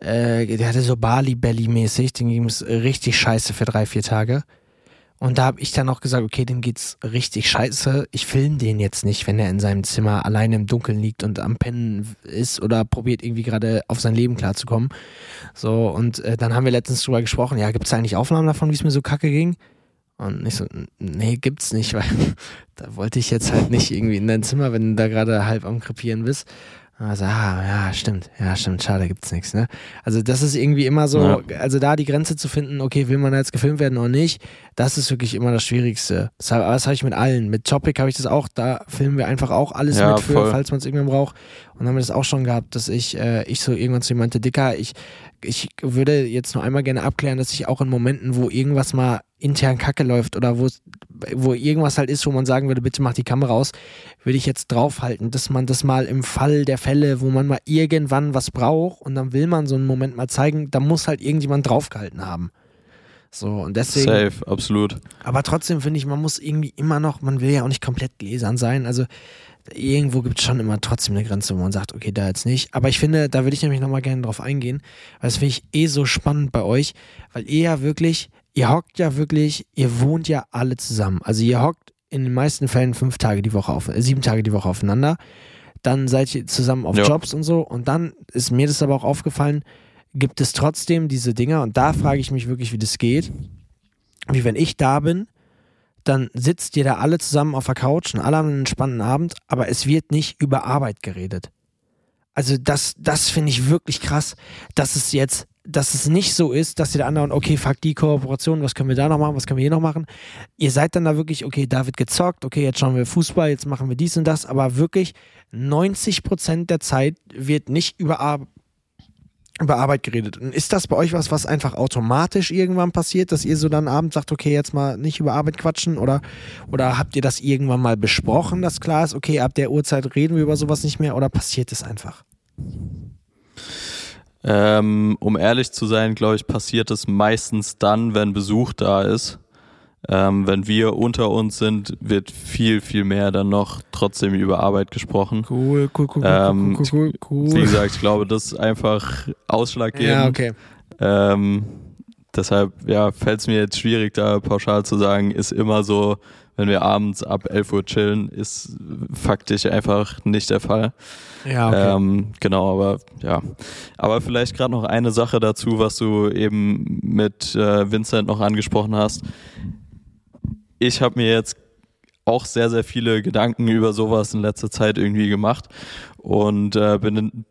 äh, der hatte so Bali-Belly-mäßig, den ging es richtig scheiße für drei, vier Tage. Und da habe ich dann auch gesagt, okay, dem geht's richtig scheiße. Ich filme den jetzt nicht, wenn er in seinem Zimmer alleine im Dunkeln liegt und am Pennen ist oder probiert irgendwie gerade auf sein Leben klarzukommen. So, und äh, dann haben wir letztens drüber gesprochen, ja, gibt's eigentlich Aufnahmen davon, wie es mir so kacke ging? Und ich so, nee, gibt's nicht, weil da wollte ich jetzt halt nicht irgendwie in dein Zimmer, wenn du da gerade halb am Krepieren bist. Also, ah, ja, stimmt, ja, stimmt, schade, gibt's nichts, ne? Also, das ist irgendwie immer so, ja. also da die Grenze zu finden, okay, will man jetzt gefilmt werden oder nicht, das ist wirklich immer das Schwierigste. Das, das habe ich mit allen. Mit Topic habe ich das auch, da filmen wir einfach auch alles ja, mit für, voll. falls man es irgendwann braucht. Und haben wir das auch schon gehabt, dass ich, äh, ich so irgendwann zu jemandem, Dicker, ich, ich würde jetzt nur einmal gerne abklären, dass ich auch in Momenten, wo irgendwas mal intern Kacke läuft oder wo, wo irgendwas halt ist, wo man sagen würde, bitte mach die Kamera aus, würde ich jetzt draufhalten, dass man das mal im Fall der Fälle, wo man mal irgendwann was braucht und dann will man so einen Moment mal zeigen, da muss halt irgendjemand draufgehalten haben. So, und deswegen. Safe, absolut. Aber trotzdem finde ich, man muss irgendwie immer noch, man will ja auch nicht komplett gläsern sein. Also irgendwo gibt es schon immer trotzdem eine Grenze, wo man sagt, okay, da jetzt nicht. Aber ich finde, da würde ich nämlich nochmal gerne drauf eingehen, weil das finde ich eh so spannend bei euch, weil ihr ja wirklich, ihr hockt ja wirklich, ihr wohnt ja alle zusammen. Also ihr hockt in den meisten Fällen fünf Tage die Woche auf, äh, sieben Tage die Woche aufeinander. Dann seid ihr zusammen auf ja. Jobs und so. Und dann ist mir das aber auch aufgefallen, gibt es trotzdem diese Dinger, und da frage ich mich wirklich, wie das geht. Wie wenn ich da bin, dann sitzt ihr da alle zusammen auf der Couch und alle haben einen spannenden Abend, aber es wird nicht über Arbeit geredet. Also das, das finde ich wirklich krass, dass es jetzt, dass es nicht so ist, dass ihr da anderen, okay, fuck die Kooperation, was können wir da noch machen, was können wir hier noch machen. Ihr seid dann da wirklich, okay, da wird gezockt, okay, jetzt schauen wir Fußball, jetzt machen wir dies und das, aber wirklich 90 Prozent der Zeit wird nicht über Arbeit über Arbeit geredet. Und ist das bei euch was, was einfach automatisch irgendwann passiert, dass ihr so dann abends sagt, okay, jetzt mal nicht über Arbeit quatschen oder, oder habt ihr das irgendwann mal besprochen, dass klar ist, okay, ab der Uhrzeit reden wir über sowas nicht mehr oder passiert es einfach? Ähm, um ehrlich zu sein, glaube ich, passiert es meistens dann, wenn Besuch da ist. Ähm, wenn wir unter uns sind, wird viel, viel mehr dann noch trotzdem über Arbeit gesprochen. Cool, cool, cool, ähm, cool, cool, cool, Wie gesagt, ich glaube, das ist einfach ausschlaggebend. Ja, okay. Ähm, deshalb ja, fällt es mir jetzt schwierig, da pauschal zu sagen, ist immer so, wenn wir abends ab 11 Uhr chillen, ist faktisch einfach nicht der Fall. Ja, okay. Ähm, genau, aber ja. Aber vielleicht gerade noch eine Sache dazu, was du eben mit äh, Vincent noch angesprochen hast. Ich habe mir jetzt auch sehr, sehr viele Gedanken über sowas in letzter Zeit irgendwie gemacht und äh, bin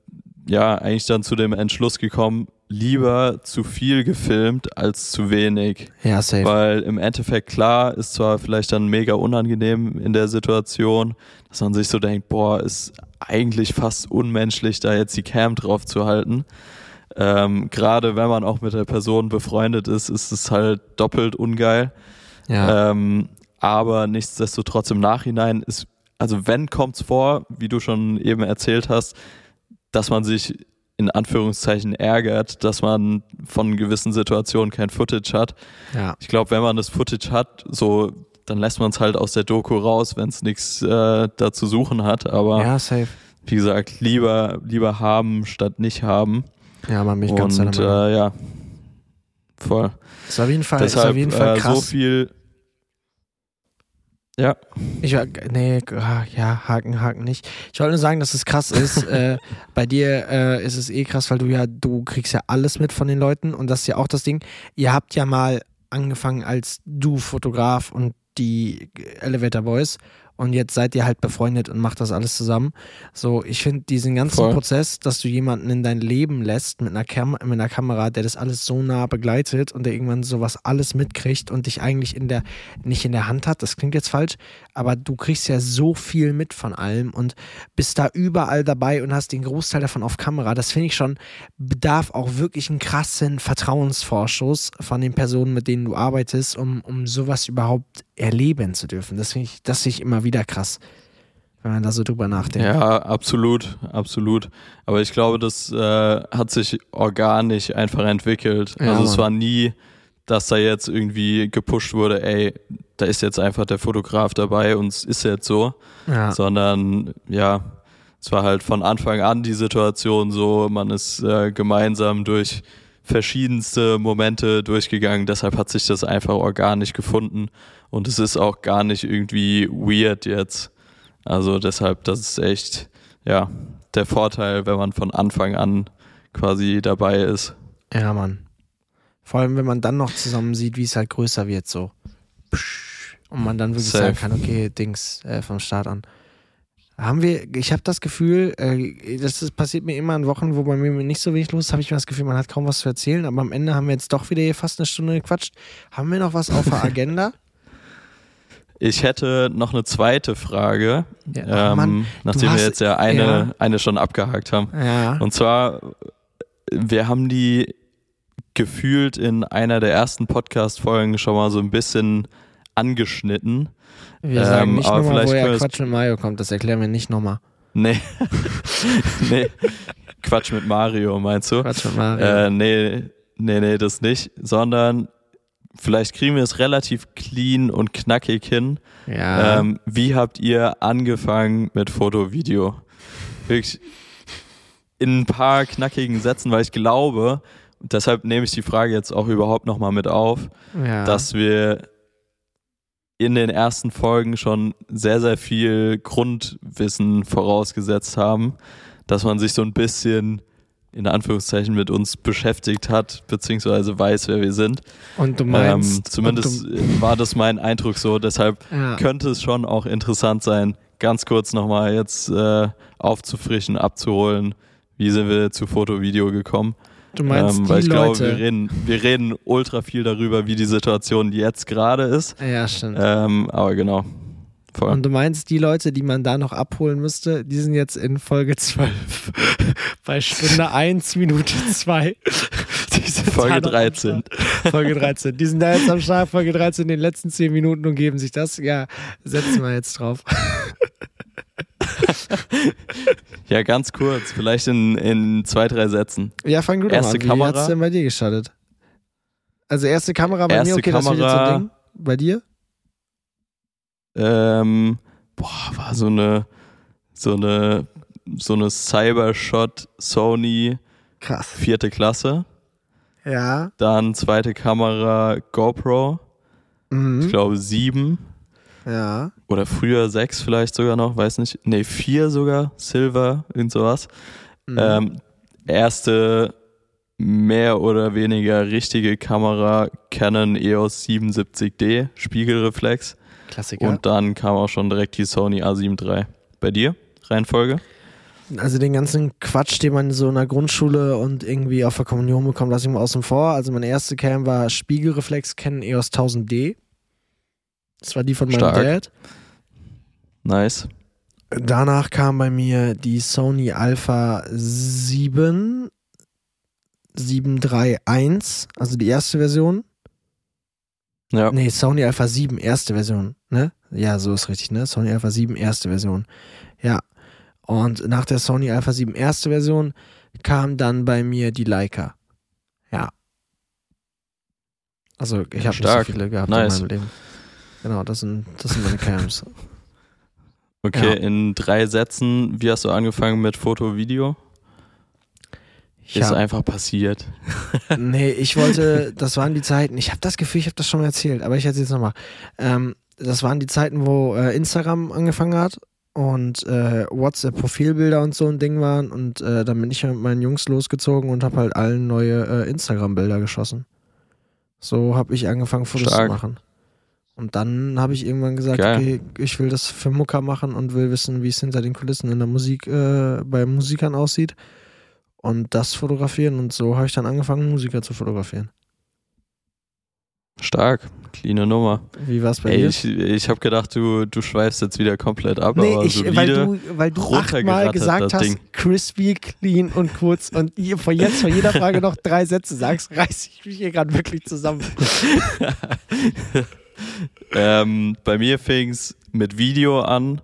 ja eigentlich dann zu dem Entschluss gekommen, lieber zu viel gefilmt als zu wenig. ja, safe. Weil im Endeffekt klar ist zwar vielleicht dann mega unangenehm in der Situation, dass man sich so denkt, boah, ist eigentlich fast unmenschlich, da jetzt die Cam drauf zu halten. Ähm, Gerade wenn man auch mit der Person befreundet ist, ist es halt doppelt ungeil. Ja. Ähm, aber nichtsdestotrotz im Nachhinein ist, also wenn kommt's vor, wie du schon eben erzählt hast, dass man sich in Anführungszeichen ärgert, dass man von gewissen Situationen kein Footage hat. ja. Ich glaube, wenn man das Footage hat, so dann lässt man es halt aus der Doku raus, wenn es nichts äh, da zu suchen hat. Aber ja, safe. wie gesagt, lieber lieber haben statt nicht haben. Ja, man, bin ich ganz Und äh, ja, voll. Ist auf jeden Fall, ist Deshalb auf jeden Fall äh, krass. so viel. Ja, Ich nee, ah, ja, Haken, Haken nicht. Ich wollte nur sagen, dass es krass ist. äh, bei dir äh, ist es eh krass, weil du ja, du kriegst ja alles mit von den Leuten und das ist ja auch das Ding. Ihr habt ja mal angefangen als du Fotograf und die Elevator Boys und jetzt seid ihr halt befreundet und macht das alles zusammen. So, ich finde diesen ganzen Voll. Prozess, dass du jemanden in dein Leben lässt mit einer, Kam mit einer Kamera, der das alles so nah begleitet und der irgendwann sowas alles mitkriegt und dich eigentlich in der, nicht in der Hand hat, das klingt jetzt falsch, aber du kriegst ja so viel mit von allem und bist da überall dabei und hast den Großteil davon auf Kamera. Das finde ich schon, bedarf auch wirklich einen krassen Vertrauensvorschuss von den Personen, mit denen du arbeitest, um, um sowas überhaupt erleben zu dürfen. Das finde ich, das finde ich immer wieder krass, wenn man da so drüber nachdenkt. ja, absolut, absolut. Aber ich glaube, das äh, hat sich organisch einfach entwickelt. Ja, also es Mann. war nie, dass da jetzt irgendwie gepusht wurde, ey, da ist jetzt einfach der Fotograf dabei und es ist jetzt so. Ja. sondern ja, es war halt von Anfang an die Situation so, man ist äh, gemeinsam durch verschiedenste Momente durchgegangen, deshalb hat sich das einfach organisch gefunden und es ist auch gar nicht irgendwie weird jetzt. Also deshalb, das ist echt, ja, der Vorteil, wenn man von Anfang an quasi dabei ist. Ja, Mann. Vor allem, wenn man dann noch zusammen sieht, wie es halt größer wird, so. Und man dann wirklich Safe. sagen kann, okay, Dings äh, vom Start an. Haben wir, ich habe das Gefühl, äh, das ist, passiert mir immer an Wochen, wo bei mir nicht so wenig los ist, habe ich mir das Gefühl, man hat kaum was zu erzählen, aber am Ende haben wir jetzt doch wieder hier fast eine Stunde gequatscht. Haben wir noch was auf der Agenda? Ich hätte noch eine zweite Frage, Ja, ähm, Mann, nachdem hast- wir jetzt ja eine, ja. eine schon abgehakt haben. ja. Und zwar, wir haben die gefühlt in einer der ersten Podcast-Folgen schon mal so ein bisschen angeschnitten. Wir sagen ähm, nicht aber nochmal, vielleicht woher Quatsch mit Mario kommt, das erklären wir nicht nochmal. Nee. nee. Quatsch mit Mario, meinst du? Quatsch mit Mario. Äh, nee, nee, nee, das nicht. Sondern vielleicht kriegen wir es relativ clean und knackig hin. ja. Ähm, wie habt ihr angefangen mit Foto, Video? Wirklich in ein paar knackigen Sätzen, weil ich glaube, deshalb nehme ich die Frage jetzt auch überhaupt nochmal mit auf, ja. dass wir in den ersten Folgen schon sehr, sehr viel Grundwissen vorausgesetzt haben, dass man sich so ein bisschen in Anführungszeichen mit uns beschäftigt hat, beziehungsweise weiß, wer wir sind. und du Ähm, meinst. zumindest und du, war das mein Eindruck so. Deshalb ja. könnte es schon auch interessant sein, ganz kurz nochmal jetzt äh, aufzufrischen, abzuholen, wie sind wir zu Foto, Video gekommen. Du meinst ähm, die weil ich glaube, Leute. wir reden, wir reden ultra viel darüber, wie die Situation jetzt gerade ist. ja, stimmt. Ähm, aber genau. Voll. Und du meinst, die Leute, die man da noch abholen müsste, die sind jetzt in Folge 12. Bei Stunde 1, Minute 2. Die sind Folge da noch am 13. Start. Folge 13. Die sind da jetzt am Start, Folge 13, in den letzten 10 Minuten und geben sich das. Ja, setzen wir jetzt drauf. Ja, ganz kurz, vielleicht in, in zwei, drei Sätzen. Ja, fang du doch Erste an. Wie Kamera. hat's denn bei dir gestartet? Also erste Kamera bei Erste mir, okay, das wird jetzt Kamera. Ding. Bei dir? Ähm, boah, war so eine, so eine, so eine Cybershot Sony Krass. vierte Klasse. Ja. Dann zweite Kamera GoPro, ich Mhm. glaube sieben Ja. oder früher sechs vielleicht sogar noch, weiß nicht. Nee, vier sogar, Silver, irgend sowas. Mhm. Ähm, erste mehr oder weniger richtige Kamera Canon EOS 77D, Spiegelreflex. Klassiker. Und dann kam auch schon direkt die Sony A7 III. Bei dir? Reihenfolge? Also den ganzen Quatsch, den man so in der Grundschule und irgendwie auf der Kommunion bekommt, lasse ich mal außen vor. Also meine erste Cam war Spiegelreflex Canon EOS 1000D. Das war die von meinem Stark. Dad. Nice. Danach kam bei mir die Sony Alpha 7 731, also die erste Version. Ja. Nee, Sony Alpha 7, erste Version, ne? Ja, so ist richtig, ne? Sony Alpha 7, erste Version. Ja. Und nach der Sony Alpha 7, erste Version, kam dann bei mir die Leica. Ja. Also, ich habe nicht so viele gehabt Nice. in meinem Leben. Genau, das sind, das sind meine Cams. Okay, Ja. in drei Sätzen, wie hast du angefangen mit Foto, Video? Ich Ist hab, einfach passiert. nee, ich wollte, das waren die Zeiten, ich habe das Gefühl, ich habe das schon mal erzählt, aber ich erzähle es nochmal. Ähm, das waren die Zeiten, wo äh, Instagram angefangen hat und äh, WhatsApp-Profilbilder und so ein Ding waren und äh, dann bin ich mit meinen Jungs losgezogen und habe halt allen neue äh, Instagram-Bilder geschossen. So habe ich angefangen, Fotos Stark. zu machen. Und dann habe ich irgendwann gesagt, Geil. okay, ich will das für Mucker machen und will wissen, wie es hinter den Kulissen in der Musik, äh, bei Musikern aussieht. Und das fotografieren. Und so habe ich dann angefangen, Musiker zu fotografieren. Stark. Cleane Nummer. Wie war es bei Ey, dir? ich, ich habe gedacht, du, du schweifst jetzt wieder komplett ab, Nee, aber ich, solide. weil du, weil du achtmal gesagt hast, Ding. crispy, clean und kurz und hier vor jetzt vor jeder Frage noch drei Sätze sagst, reiß ich mich hier gerade wirklich zusammen. ähm, bei mir fing es mit Video an.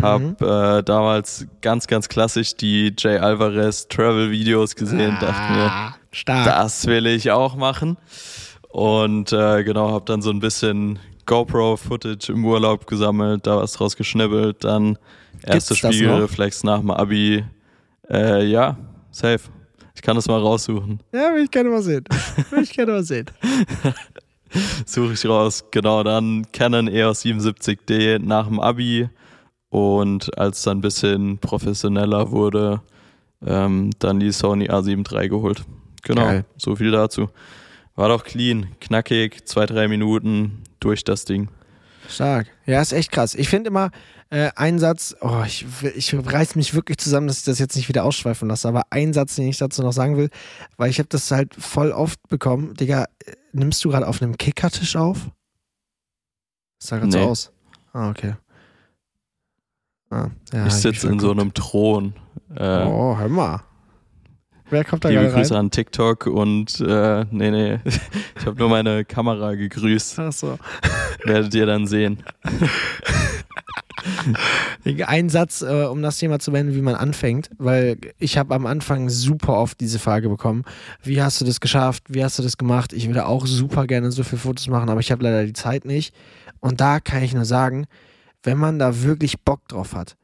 Hab Mhm. äh, damals ganz, ganz klassisch die Jay Alvarez Travel-Videos gesehen. Dachte mir, Ah, stark. das will ich auch machen. Und äh, genau, hab dann so ein bisschen GoPro-Footage im Urlaub gesammelt, da was draus geschnibbelt. Dann erste Spiegelreflex nach dem Abi. Äh, ja, safe. Ich kann das mal raussuchen. Ja, will ich gerne mal sehen. Will ich gerne mal sehen. Suche ich raus. Genau, dann Canon EOS 77D nach dem Abi. Und als es dann ein bisschen professioneller wurde, ähm, dann die Sony A7 III geholt. Genau, Geil. so viel dazu. War doch clean, knackig, zwei, drei Minuten durch das Ding. Stark. Ja, ist echt krass. Ich finde immer äh, ein Satz, oh, ich, ich reiß mich wirklich zusammen, dass ich das jetzt nicht wieder ausschweifen lasse, aber ein Satz, den ich dazu noch sagen will, weil ich habe das halt voll oft bekommen. Digga, äh, nimmst du gerade auf einem Kickertisch auf? Das sah gerade so Nee. aus. Ah, okay. Ah, ja, ich sitze in so einem Thron. Äh, Oh, hör mal. Wer kommt da liebe gerade rein? Grüße an TikTok und äh, nee, nee, ich habe nur meine Kamera gegrüßt. Ach so. Werdet ihr dann sehen. Ein Satz, äh, um das Thema zu beenden, wie man anfängt, weil ich habe am Anfang super oft diese Frage bekommen, wie hast du das geschafft, wie hast du das gemacht? Ich würde auch super gerne so viele Fotos machen, aber ich habe leider die Zeit nicht. Und da kann ich nur sagen, wenn man da wirklich Bock drauf hat,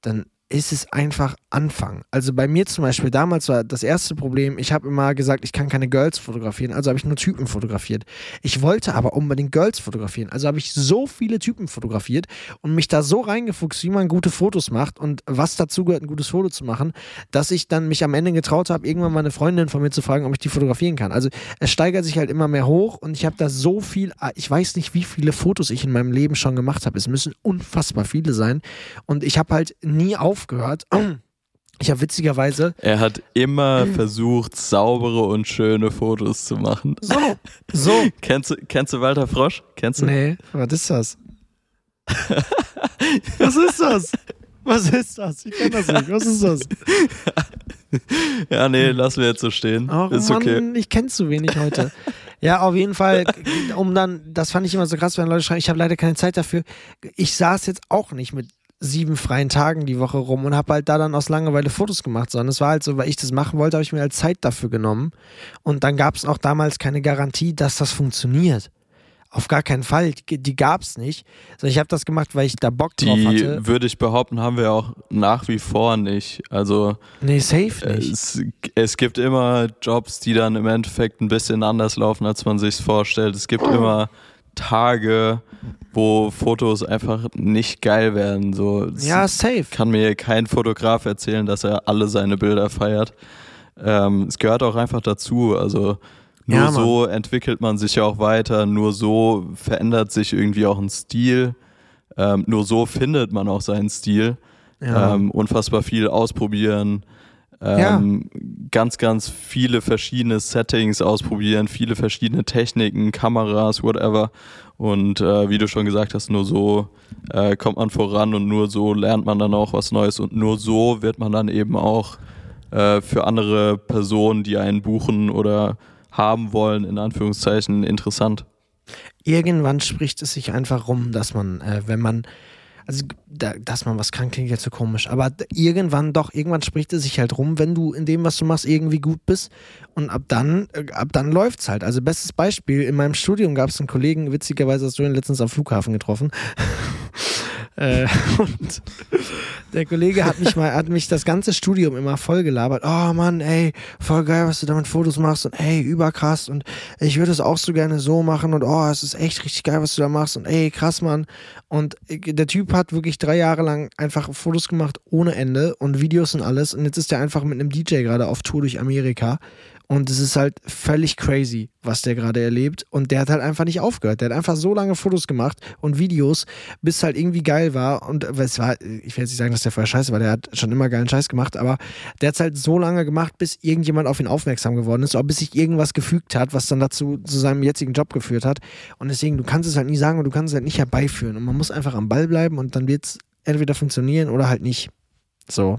dann ist es einfach anfangen. Also bei mir zum Beispiel, damals war das erste Problem, ich habe immer gesagt, ich kann keine Girls fotografieren, also habe ich nur Typen fotografiert. Ich wollte aber unbedingt Girls fotografieren, also habe ich so viele Typen fotografiert und mich da so reingefuchst, wie man gute Fotos macht und was dazu gehört, ein gutes Foto zu machen, dass ich dann mich am Ende getraut habe, irgendwann mal eine Freundin von mir zu fragen, ob ich die fotografieren kann. Also es steigert sich halt immer mehr hoch und ich habe da so viel, ich weiß nicht, wie viele Fotos ich in meinem Leben schon gemacht habe. Es müssen unfassbar viele sein und ich habe halt nie aufgehört. Ich habe witzigerweise Er hat immer versucht, saubere und schöne Fotos zu machen. so, so, Kennst du, kennst du Walter Frosch? Kennst du? nee, was ist das? was ist das? Was ist das? Ich kenne das nicht. Was ist das? Ja, nee, lassen wir jetzt so stehen. Oh Ist Mann, okay. ich kenne zu wenig heute. ja, auf jeden Fall, um dann, das fand ich immer so krass, wenn Leute schreiben, ich habe leider keine Zeit dafür. Ich saß jetzt auch nicht mit sieben freien Tagen die Woche rum und habe halt da dann aus Langeweile Fotos gemacht, sondern es war halt so, weil ich das machen wollte, habe ich mir halt Zeit dafür genommen. Und dann gab es auch damals keine Garantie, dass das funktioniert. Auf gar keinen Fall. Die, die gab's nicht. Also ich habe das gemacht, weil ich da Bock drauf Die, hatte. würde ich behaupten, haben wir auch nach wie vor nicht. Also Nee, safe nicht. es, es gibt immer Jobs, die dann im Endeffekt ein bisschen anders laufen, als man sich vorstellt. Es gibt immer Tage, wo Fotos einfach nicht geil werden. So, ja, safe. kann mir kein Fotograf erzählen, dass er alle seine Bilder feiert. Ähm, es gehört auch einfach dazu. Also nur Ja, so entwickelt man sich ja auch weiter, nur so verändert sich irgendwie auch ein Stil. Ähm, nur so findet man auch seinen Stil. Ja. Ähm, unfassbar viel ausprobieren. Ähm, Ganz, ganz viele verschiedene Settings ausprobieren, viele verschiedene Techniken, Kameras, whatever. Und äh, wie du schon gesagt hast, nur so äh, kommt man voran und nur so lernt man dann auch was Neues und nur so wird man dann eben auch äh, für andere Personen, die einen buchen oder haben wollen, in Anführungszeichen, interessant. Irgendwann spricht es sich einfach rum, dass man, äh, wenn man, also da, dass man was kann, klingt jetzt so komisch, aber irgendwann doch, irgendwann spricht es sich halt rum, wenn du in dem, was du machst, irgendwie gut bist und ab dann, äh, ab dann läuft's halt. Also bestes Beispiel, in meinem Studium gab es einen Kollegen, witzigerweise hast du ihn letztens am Flughafen getroffen. Äh, und der Kollege hat mich mal, hat mich das ganze Studium immer voll gelabert. Oh Mann, ey, voll geil, was du da mit Fotos machst und ey, überkrass und ich würde es auch so gerne so machen und oh, es ist echt richtig geil, was du da machst und ey, krass, Mann. Und der Typ hat wirklich drei Jahre lang einfach Fotos gemacht ohne Ende und Videos und alles und jetzt ist er einfach mit einem DJ gerade auf Tour durch Amerika und es ist halt völlig crazy, was der gerade erlebt. Und der hat halt einfach nicht aufgehört. Der hat einfach so lange Fotos gemacht und Videos, bis es halt irgendwie geil war. Und es war, ich will jetzt nicht sagen, dass der vorher scheiße war, der hat schon immer geilen Scheiß gemacht, aber der hat es halt so lange gemacht, bis irgendjemand auf ihn aufmerksam geworden ist, oder bis sich irgendwas gefügt hat, was dann dazu zu seinem jetzigen Job geführt hat. Und deswegen, du kannst es halt nie sagen und du kannst es halt nicht herbeiführen. Und man muss einfach am Ball bleiben und dann wird es entweder funktionieren oder halt nicht. So.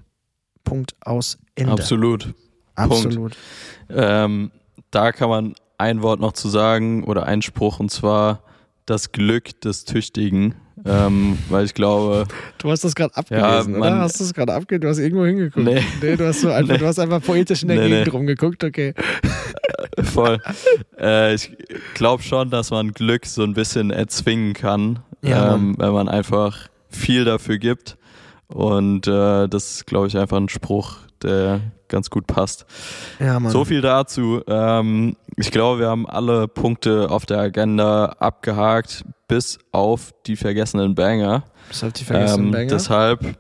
Punkt aus Ende. Absolut. Absolut. Ähm, da kann man ein Wort noch zu sagen oder ein Spruch und zwar das Glück des Tüchtigen, ähm, weil ich glaube, Du hast das gerade abgelesen, Ja, oder? man- Hast du es gerade abgelesen? Du hast irgendwo hingeguckt. Nee. du, hast so einfach, Nee. du hast einfach poetisch in der Nee, Gegend nee. rumgeguckt, okay. voll, äh, ich glaube schon, dass man Glück so ein bisschen erzwingen kann, Ja, ähm, wenn man einfach viel dafür gibt und äh, das ist, glaube ich, einfach ein Spruch, der ganz gut passt. Ja, Mann. So viel dazu. Ähm, ich glaube, wir haben alle Punkte auf der Agenda abgehakt, bis auf die vergessenen Banger. Das hat die vergessen, Ähm, Banger. deshalb,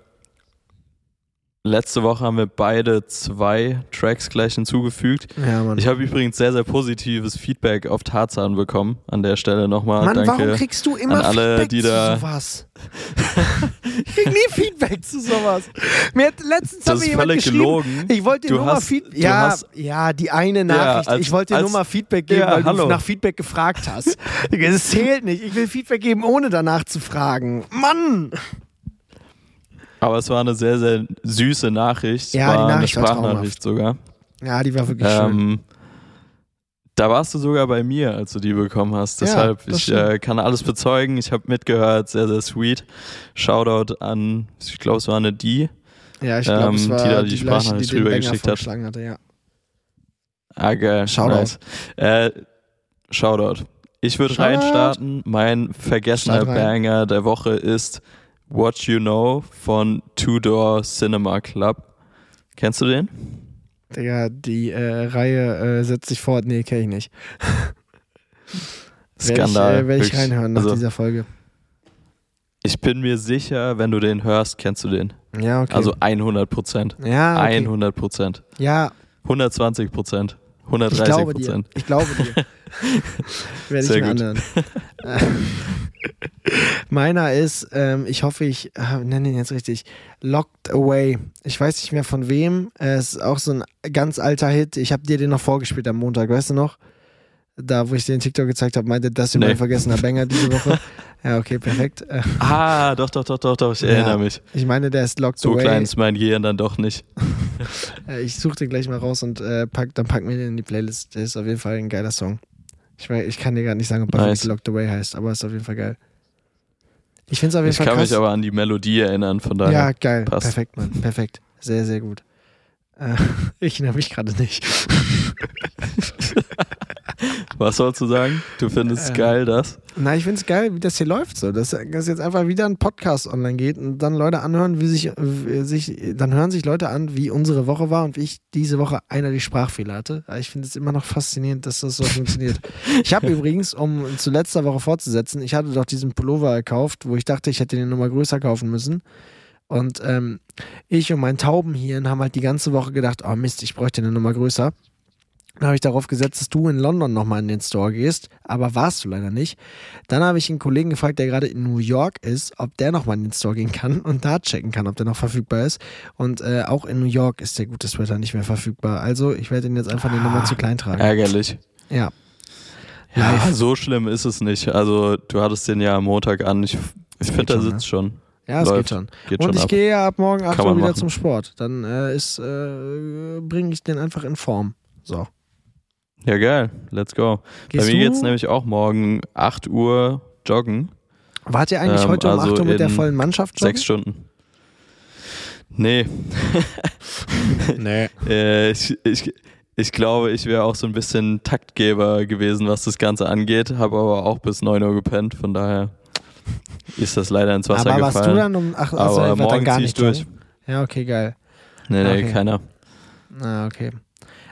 letzte Woche haben wir beide zwei Tracks gleich hinzugefügt. ja, Mann. Ich habe übrigens sehr, sehr positives Feedback auf Tarzan bekommen. An der Stelle nochmal Mann, danke. warum kriegst du immer an alle, Feedback die da- sowas? ich krieg nie Feedback zu sowas. Mir hat letztens Das hat mir ist jemand völlig geschrieben, gelogen. Ich wollte dir nur mal Feedback. Ja, hast- ja, die eine Nachricht. als- ich wollte dir als- nur mal Feedback geben, Ja, weil hallo. du nach Feedback gefragt hast. Das zählt nicht. Ich will Feedback geben, ohne danach zu fragen. Mann! Aber es war eine sehr, sehr süße Nachricht. Ja, die war Nachricht war eine Sprachnachricht sogar. Ja, die war wirklich schön. Da warst du sogar bei mir, als du die bekommen hast. Ja, Deshalb, das ich äh, kann alles bezeugen. Ich habe mitgehört, sehr, sehr sweet. Shoutout an, ich glaube, es war eine die. Ja, ich glaube, es ähm, war die da die die Sprachnachricht rübergeschickt hat. hatte, ja. Ah, geil. Shoutout. Nice. Äh, Shoutout. Ich würde reinstarten. Mein vergessener. Banger der Woche ist What You Know von Two Door Cinema Club. Kennst du den? Digga, die äh, Reihe äh, setzt sich fort. Nee, kenn ich nicht. Skandal. Werde ich, äh, werd ich reinhören nach also, dieser Folge. ich bin mir sicher, wenn du den hörst, kennst du den. Ja, okay. Also 100 Prozent. ja, okay. 100 Prozent. ja, 120 Prozent. ich 130 glaube dir. Prozent. Ich glaube dir. Werde ich Sehr mir gut. anhören. Meiner ist, ähm, ich hoffe, ich äh, nenne ihn jetzt richtig, Locked Away. Ich weiß nicht mehr von wem. Äh, Es ist auch so ein ganz alter Hit. Ich habe dir den noch vorgespielt am Montag, weißt du noch? Da, wo ich dir den TikTok gezeigt habe, meinte, das ist Nee. mein vergessener Banger diese Woche. ja, okay, perfekt. Äh, Ah, doch, doch, doch, doch, doch. Ich Ja. erinnere mich. ich meine, der ist Locked So Away. klein ist mein Gehirn dann doch nicht. Äh, ich suche den gleich mal raus und äh, pack, dann packen wir den in die Playlist. Der ist auf jeden Fall ein geiler Song. Ich, weiß, ich kann dir gar nicht sagen, ob er Nice. Locked Away heißt, aber ist auf jeden Fall geil. Ich finde es auf jeden Ich Fall kann krass. mich aber an die Melodie erinnern, von daher. ja, geil. passt. Perfekt, Mann. Perfekt. Sehr, sehr gut. Äh, ich erinnere mich gerade nicht. Was sollst du sagen? Du findest es Ähm, geil, das? Na, ich finde es geil, wie das hier läuft so. Dass, dass jetzt einfach wieder ein Podcast online geht und dann Leute anhören, wie sich, wie sich, dann hören sich Leute an, wie unsere Woche war und wie ich diese Woche einer die Sprachfehler hatte. Aber Ich finde es immer noch faszinierend, dass das so funktioniert. Ich habe übrigens, um zu letzter Woche fortzusetzen, ich hatte doch diesen Pullover gekauft, wo ich dachte, ich hätte den nochmal größer kaufen müssen. Und ähm, ich und mein Taubenhirn haben halt die ganze Woche gedacht, oh Mist, ich bräuchte eine Nummer größer. Dann habe ich darauf gesetzt, dass du in London nochmal in den Store gehst, aber warst du leider nicht. Dann habe ich einen Kollegen gefragt, der gerade in New York ist, ob der nochmal in den Store gehen kann und da checken kann, ob der noch verfügbar ist. Und äh, auch in New York ist der gute Sweater nicht mehr verfügbar. Also ich werde ihn jetzt einfach eine Nummer zu klein tragen. Ärgerlich. Ja. Ja, Live. so schlimm ist es nicht. Also, du hattest den ja am Montag an. Ich, ich finde, der sitzt schon. Ja, es geht schon. Geht und schon ich ab. gehe ja ab morgen 8 Kann Uhr wieder machen. zum Sport. Dann äh, ist, äh, bringe ich den einfach in Form. So. Ja, geil. Let's go. Gehst Bei mir du? geht's nämlich auch morgen 8 Uhr joggen. Wart ihr eigentlich Ähm, heute um also 8 Uhr mit der vollen Mannschaft? joggen? Sechs Stunden. Nee, Nee. äh, ich, ich, ich glaube, ich wäre auch so ein bisschen Taktgeber gewesen, was das Ganze angeht. Habe aber auch bis 9 Uhr gepennt. Von daher ist das leider ins Wasser Aber warst gefallen. du dann um 8 Uhr? aber ihr wart morgen dann gar nicht durch. Ja, okay, geil. Nee, nee, Okay. keiner. Ah, okay.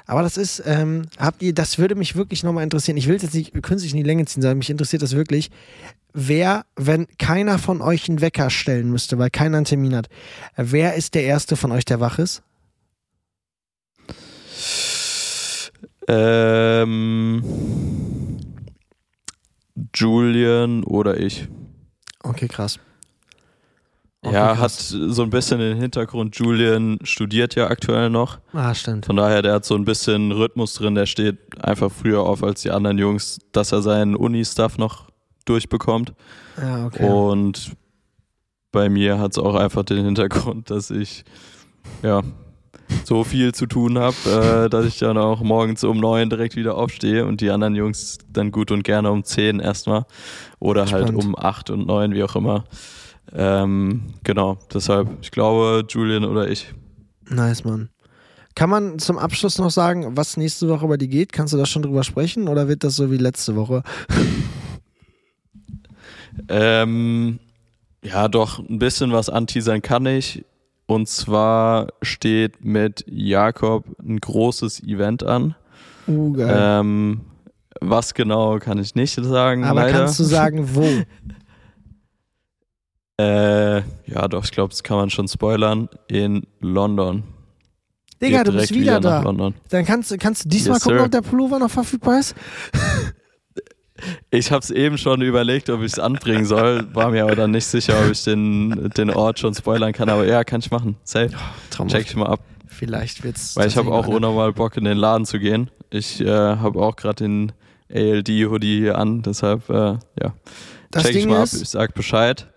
Aber das ist, ähm, habt ihr, das würde mich wirklich nochmal interessieren. Ich will es jetzt nicht künstlich in die Länge ziehen, sondern mich interessiert das wirklich. Wer, wenn keiner von euch einen Wecker stellen müsste, weil keiner einen Termin hat, wer ist der Erste von euch, der wach ist? Ähm, Julian oder ich. Okay, krass. Okay, ja, hat krass. so ein bisschen den Hintergrund. Julian studiert ja aktuell noch. Ah, stimmt. Von daher, der hat so ein bisschen Rhythmus drin. Der steht einfach früher auf als die anderen Jungs, dass er seinen Uni-Stuff noch durchbekommt. Ja, okay. Und bei mir hat es auch einfach den Hintergrund, dass ich ja so viel zu tun habe, äh, dass ich dann auch morgens um neun direkt wieder aufstehe und die anderen Jungs dann gut und gerne um zehn erstmal oder halt Spannend. um acht und neun, wie auch immer. Ähm, genau, deshalb, ich glaube, Julian oder ich. Nice, Mann. Kann man zum Abschluss noch sagen, was nächste Woche bei dir geht? Kannst du da schon drüber sprechen oder wird das so wie letzte Woche? Ähm, ja, doch, ein bisschen was anteasern kann ich. Und zwar steht mit Jakob ein großes Event an. Uh, geil. Ähm, was genau kann ich nicht sagen, Aber leider. kannst du sagen, wo? äh, ja, doch, ich glaube, das kann man schon spoilern. In London. Digga, Geht du bist wieder, nach da. London. Dann kannst, du- kannst du diesmal Yes, gucken, sir. ob der Pullover noch verfügbar ist? Ich habe es eben schon überlegt, ob ich es anbringen soll, war mir aber dann nicht sicher, ob ich den, den Ort schon spoilern kann. Aber ja, kann ich machen. Safe. Traumhaft. Check ich mal ab. Vielleicht wird's. Weil ich habe auch unnormal Bock, in den Laden zu gehen. Ich äh, habe auch gerade den ALD-Hoodie hier an, deshalb, äh, ja. Das Check ich Ding mal ist- ab, ich sag Bescheid.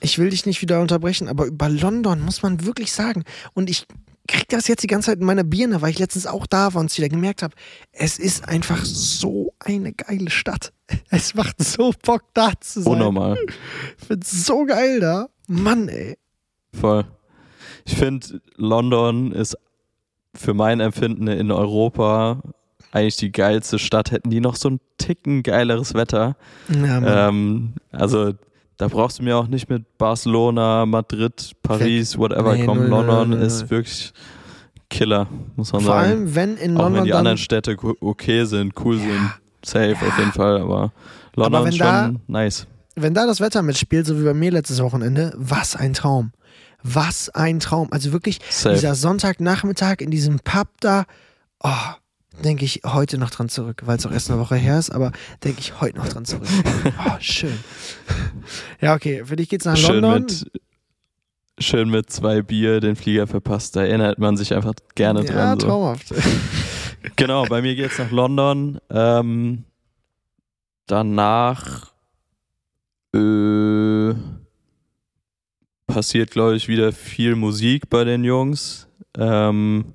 Ich will dich nicht wieder unterbrechen, aber über London muss man wirklich sagen. Und ich krieg das jetzt die ganze Zeit in meiner Birne, weil ich letztens auch da war und es wieder gemerkt habe. Es ist einfach so eine geile Stadt. Es macht so Bock, da zu sein. Unnormal. Ich find's so geil da. Mann, ey. Voll. Ich finde, London ist für mein Empfinden in Europa eigentlich die geilste Stadt. Hätten die noch so ein Ticken geileres Wetter. Ja. Ähm, also da brauchst du mir auch nicht mit Barcelona, Madrid, Paris, whatever Nee, kommen. London null, null. ist wirklich Killer, muss man Vor sagen. allem, wenn in auch London wenn die anderen Städte okay sind, cool sind, safe auf jeden Fall, aber London wenn ist da- schon nice. wenn da das Wetter mitspielt, so wie bei mir letztes Wochenende, was ein Traum. Was ein Traum. Also wirklich, Safe. dieser Sonntagnachmittag in diesem Pub da, oh, denke ich heute noch dran zurück, weil es auch erst eine Woche her ist, aber denke ich heute noch dran zurück. Oh, schön. Ja, okay, für dich geht's nach Schön London. mit, schön mit zwei Bier den Flieger verpasst. Da erinnert man sich einfach gerne ja, dran. So. traumhaft. Genau, bei mir geht's nach London. Ähm, danach äh, passiert, glaube ich, wieder viel Musik bei den Jungs. Ähm,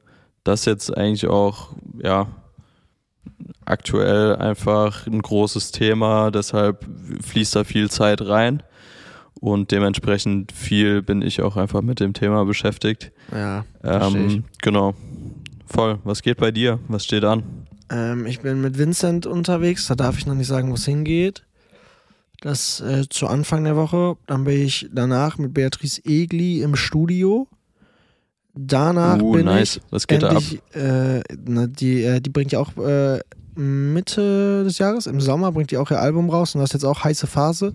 das ist jetzt eigentlich auch, ja, aktuell einfach ein großes Thema, deshalb fließt da viel Zeit rein und dementsprechend viel bin ich auch einfach mit dem Thema beschäftigt. Ja. Ähm, genau. voll. Was geht bei dir? Was steht an? Ähm, ich bin mit Vincent unterwegs, da darf ich noch nicht sagen, wo es hingeht. Das äh, zu Anfang der Woche. Dann bin ich danach mit Beatrice Egli im Studio. Danach Uh, bin nice. ich Was geht da ab? endlich, äh, na, die, äh, die bringt ja auch äh, Mitte des Jahres, im Sommer bringt die auch ihr Album raus und das ist jetzt auch heiße Phase.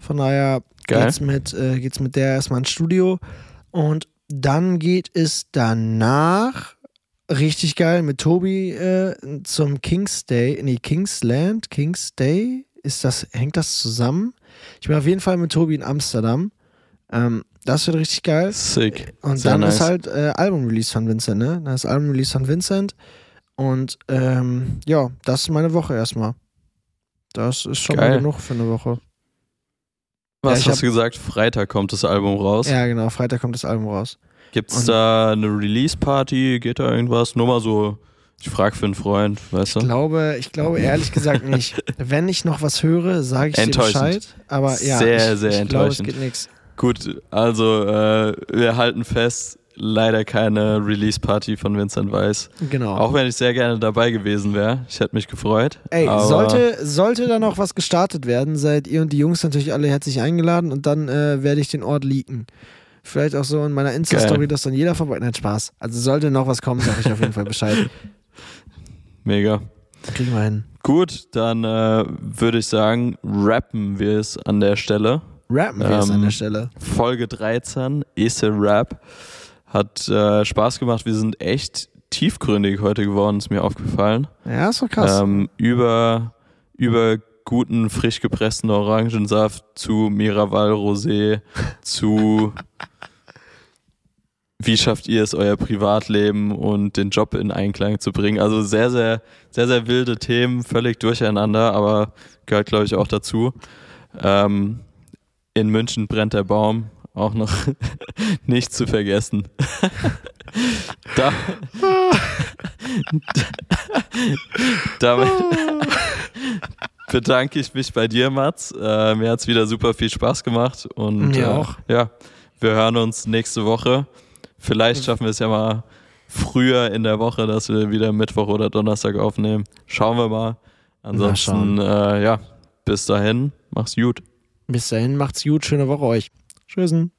Von daher Geil. geht's mit, äh, geht's mit der erstmal ins Studio. Und dann geht es danach richtig geil mit Tobi äh, zum King's Day, nee, Kingsland, King's Day, ist das, hängt das zusammen? Ich bin auf jeden Fall mit Tobi in Amsterdam. Ähm, das wird richtig geil. Sick. Und Sehr dann nice. ist halt äh, Album-Release von Vincent, ne? Dann ist Album-Release von Vincent. Und ähm, ja, das ist meine Woche erstmal. Das ist schon mal Geil. genug für eine Woche. Was Ja, ich hast du gesagt? Freitag kommt das Album raus. Ja, genau. Freitag kommt das Album raus. Gibt es Und- da eine Release-Party? Geht da irgendwas? Nur mal so, ich frag für einen Freund, weißt Ich du? glaube, ich glaube ehrlich gesagt nicht. Wenn ich noch was höre, sage ich dir Enttäuschend. Bescheid. Aber ja, Sehr, ich, sehr ich glaube, es enttäuschend. geht nichts. Gut, also äh, wir halten fest, leider keine Release-Party von Vincent Weiss. Genau. Auch wenn ich sehr gerne dabei gewesen wäre. Ich hätte mich gefreut. Ey, sollte, sollte da noch was gestartet werden, seid ihr und die Jungs natürlich alle herzlich eingeladen und dann äh, werde ich den Ort leaken. Vielleicht auch so in meiner Insta-Story, dass dann jeder vorbei. Nein, Spaß. Also sollte noch was kommen, sage ich auf jeden Fall Bescheid. Mega. Kriegen wir hin. Gut, dann äh, würde ich sagen, rappen wir es an der Stelle. Rappen wir es Ähm, an der Stelle. Folge 13, Ese Rap. Hat äh, Spaß gemacht. Wir sind echt tiefgründig heute geworden, ist mir aufgefallen. Ja, ist doch krass. Ähm, über, über guten, frisch gepressten Orangensaft zu Miraval Rosé, zu wie schafft ihr es, euer Privatleben und den Job in Einklang zu bringen. Also sehr, sehr, sehr, sehr wilde Themen, völlig durcheinander, aber gehört, glaube ich, auch dazu. Ähm, in München brennt der Baum, auch noch nicht zu vergessen. da, damit bedanke ich mich bei dir, Mats. Äh, mir hat es wieder super viel Spaß gemacht. Und Mir äh, auch. ja, wir hören uns nächste Woche. Vielleicht schaffen wir es ja mal früher in der Woche, dass wir wieder Mittwoch oder Donnerstag aufnehmen. Schauen wir mal. Ansonsten, äh, ja, bis dahin, mach's gut. Bis dahin, macht's gut. Schöne Woche euch. Tschüssen.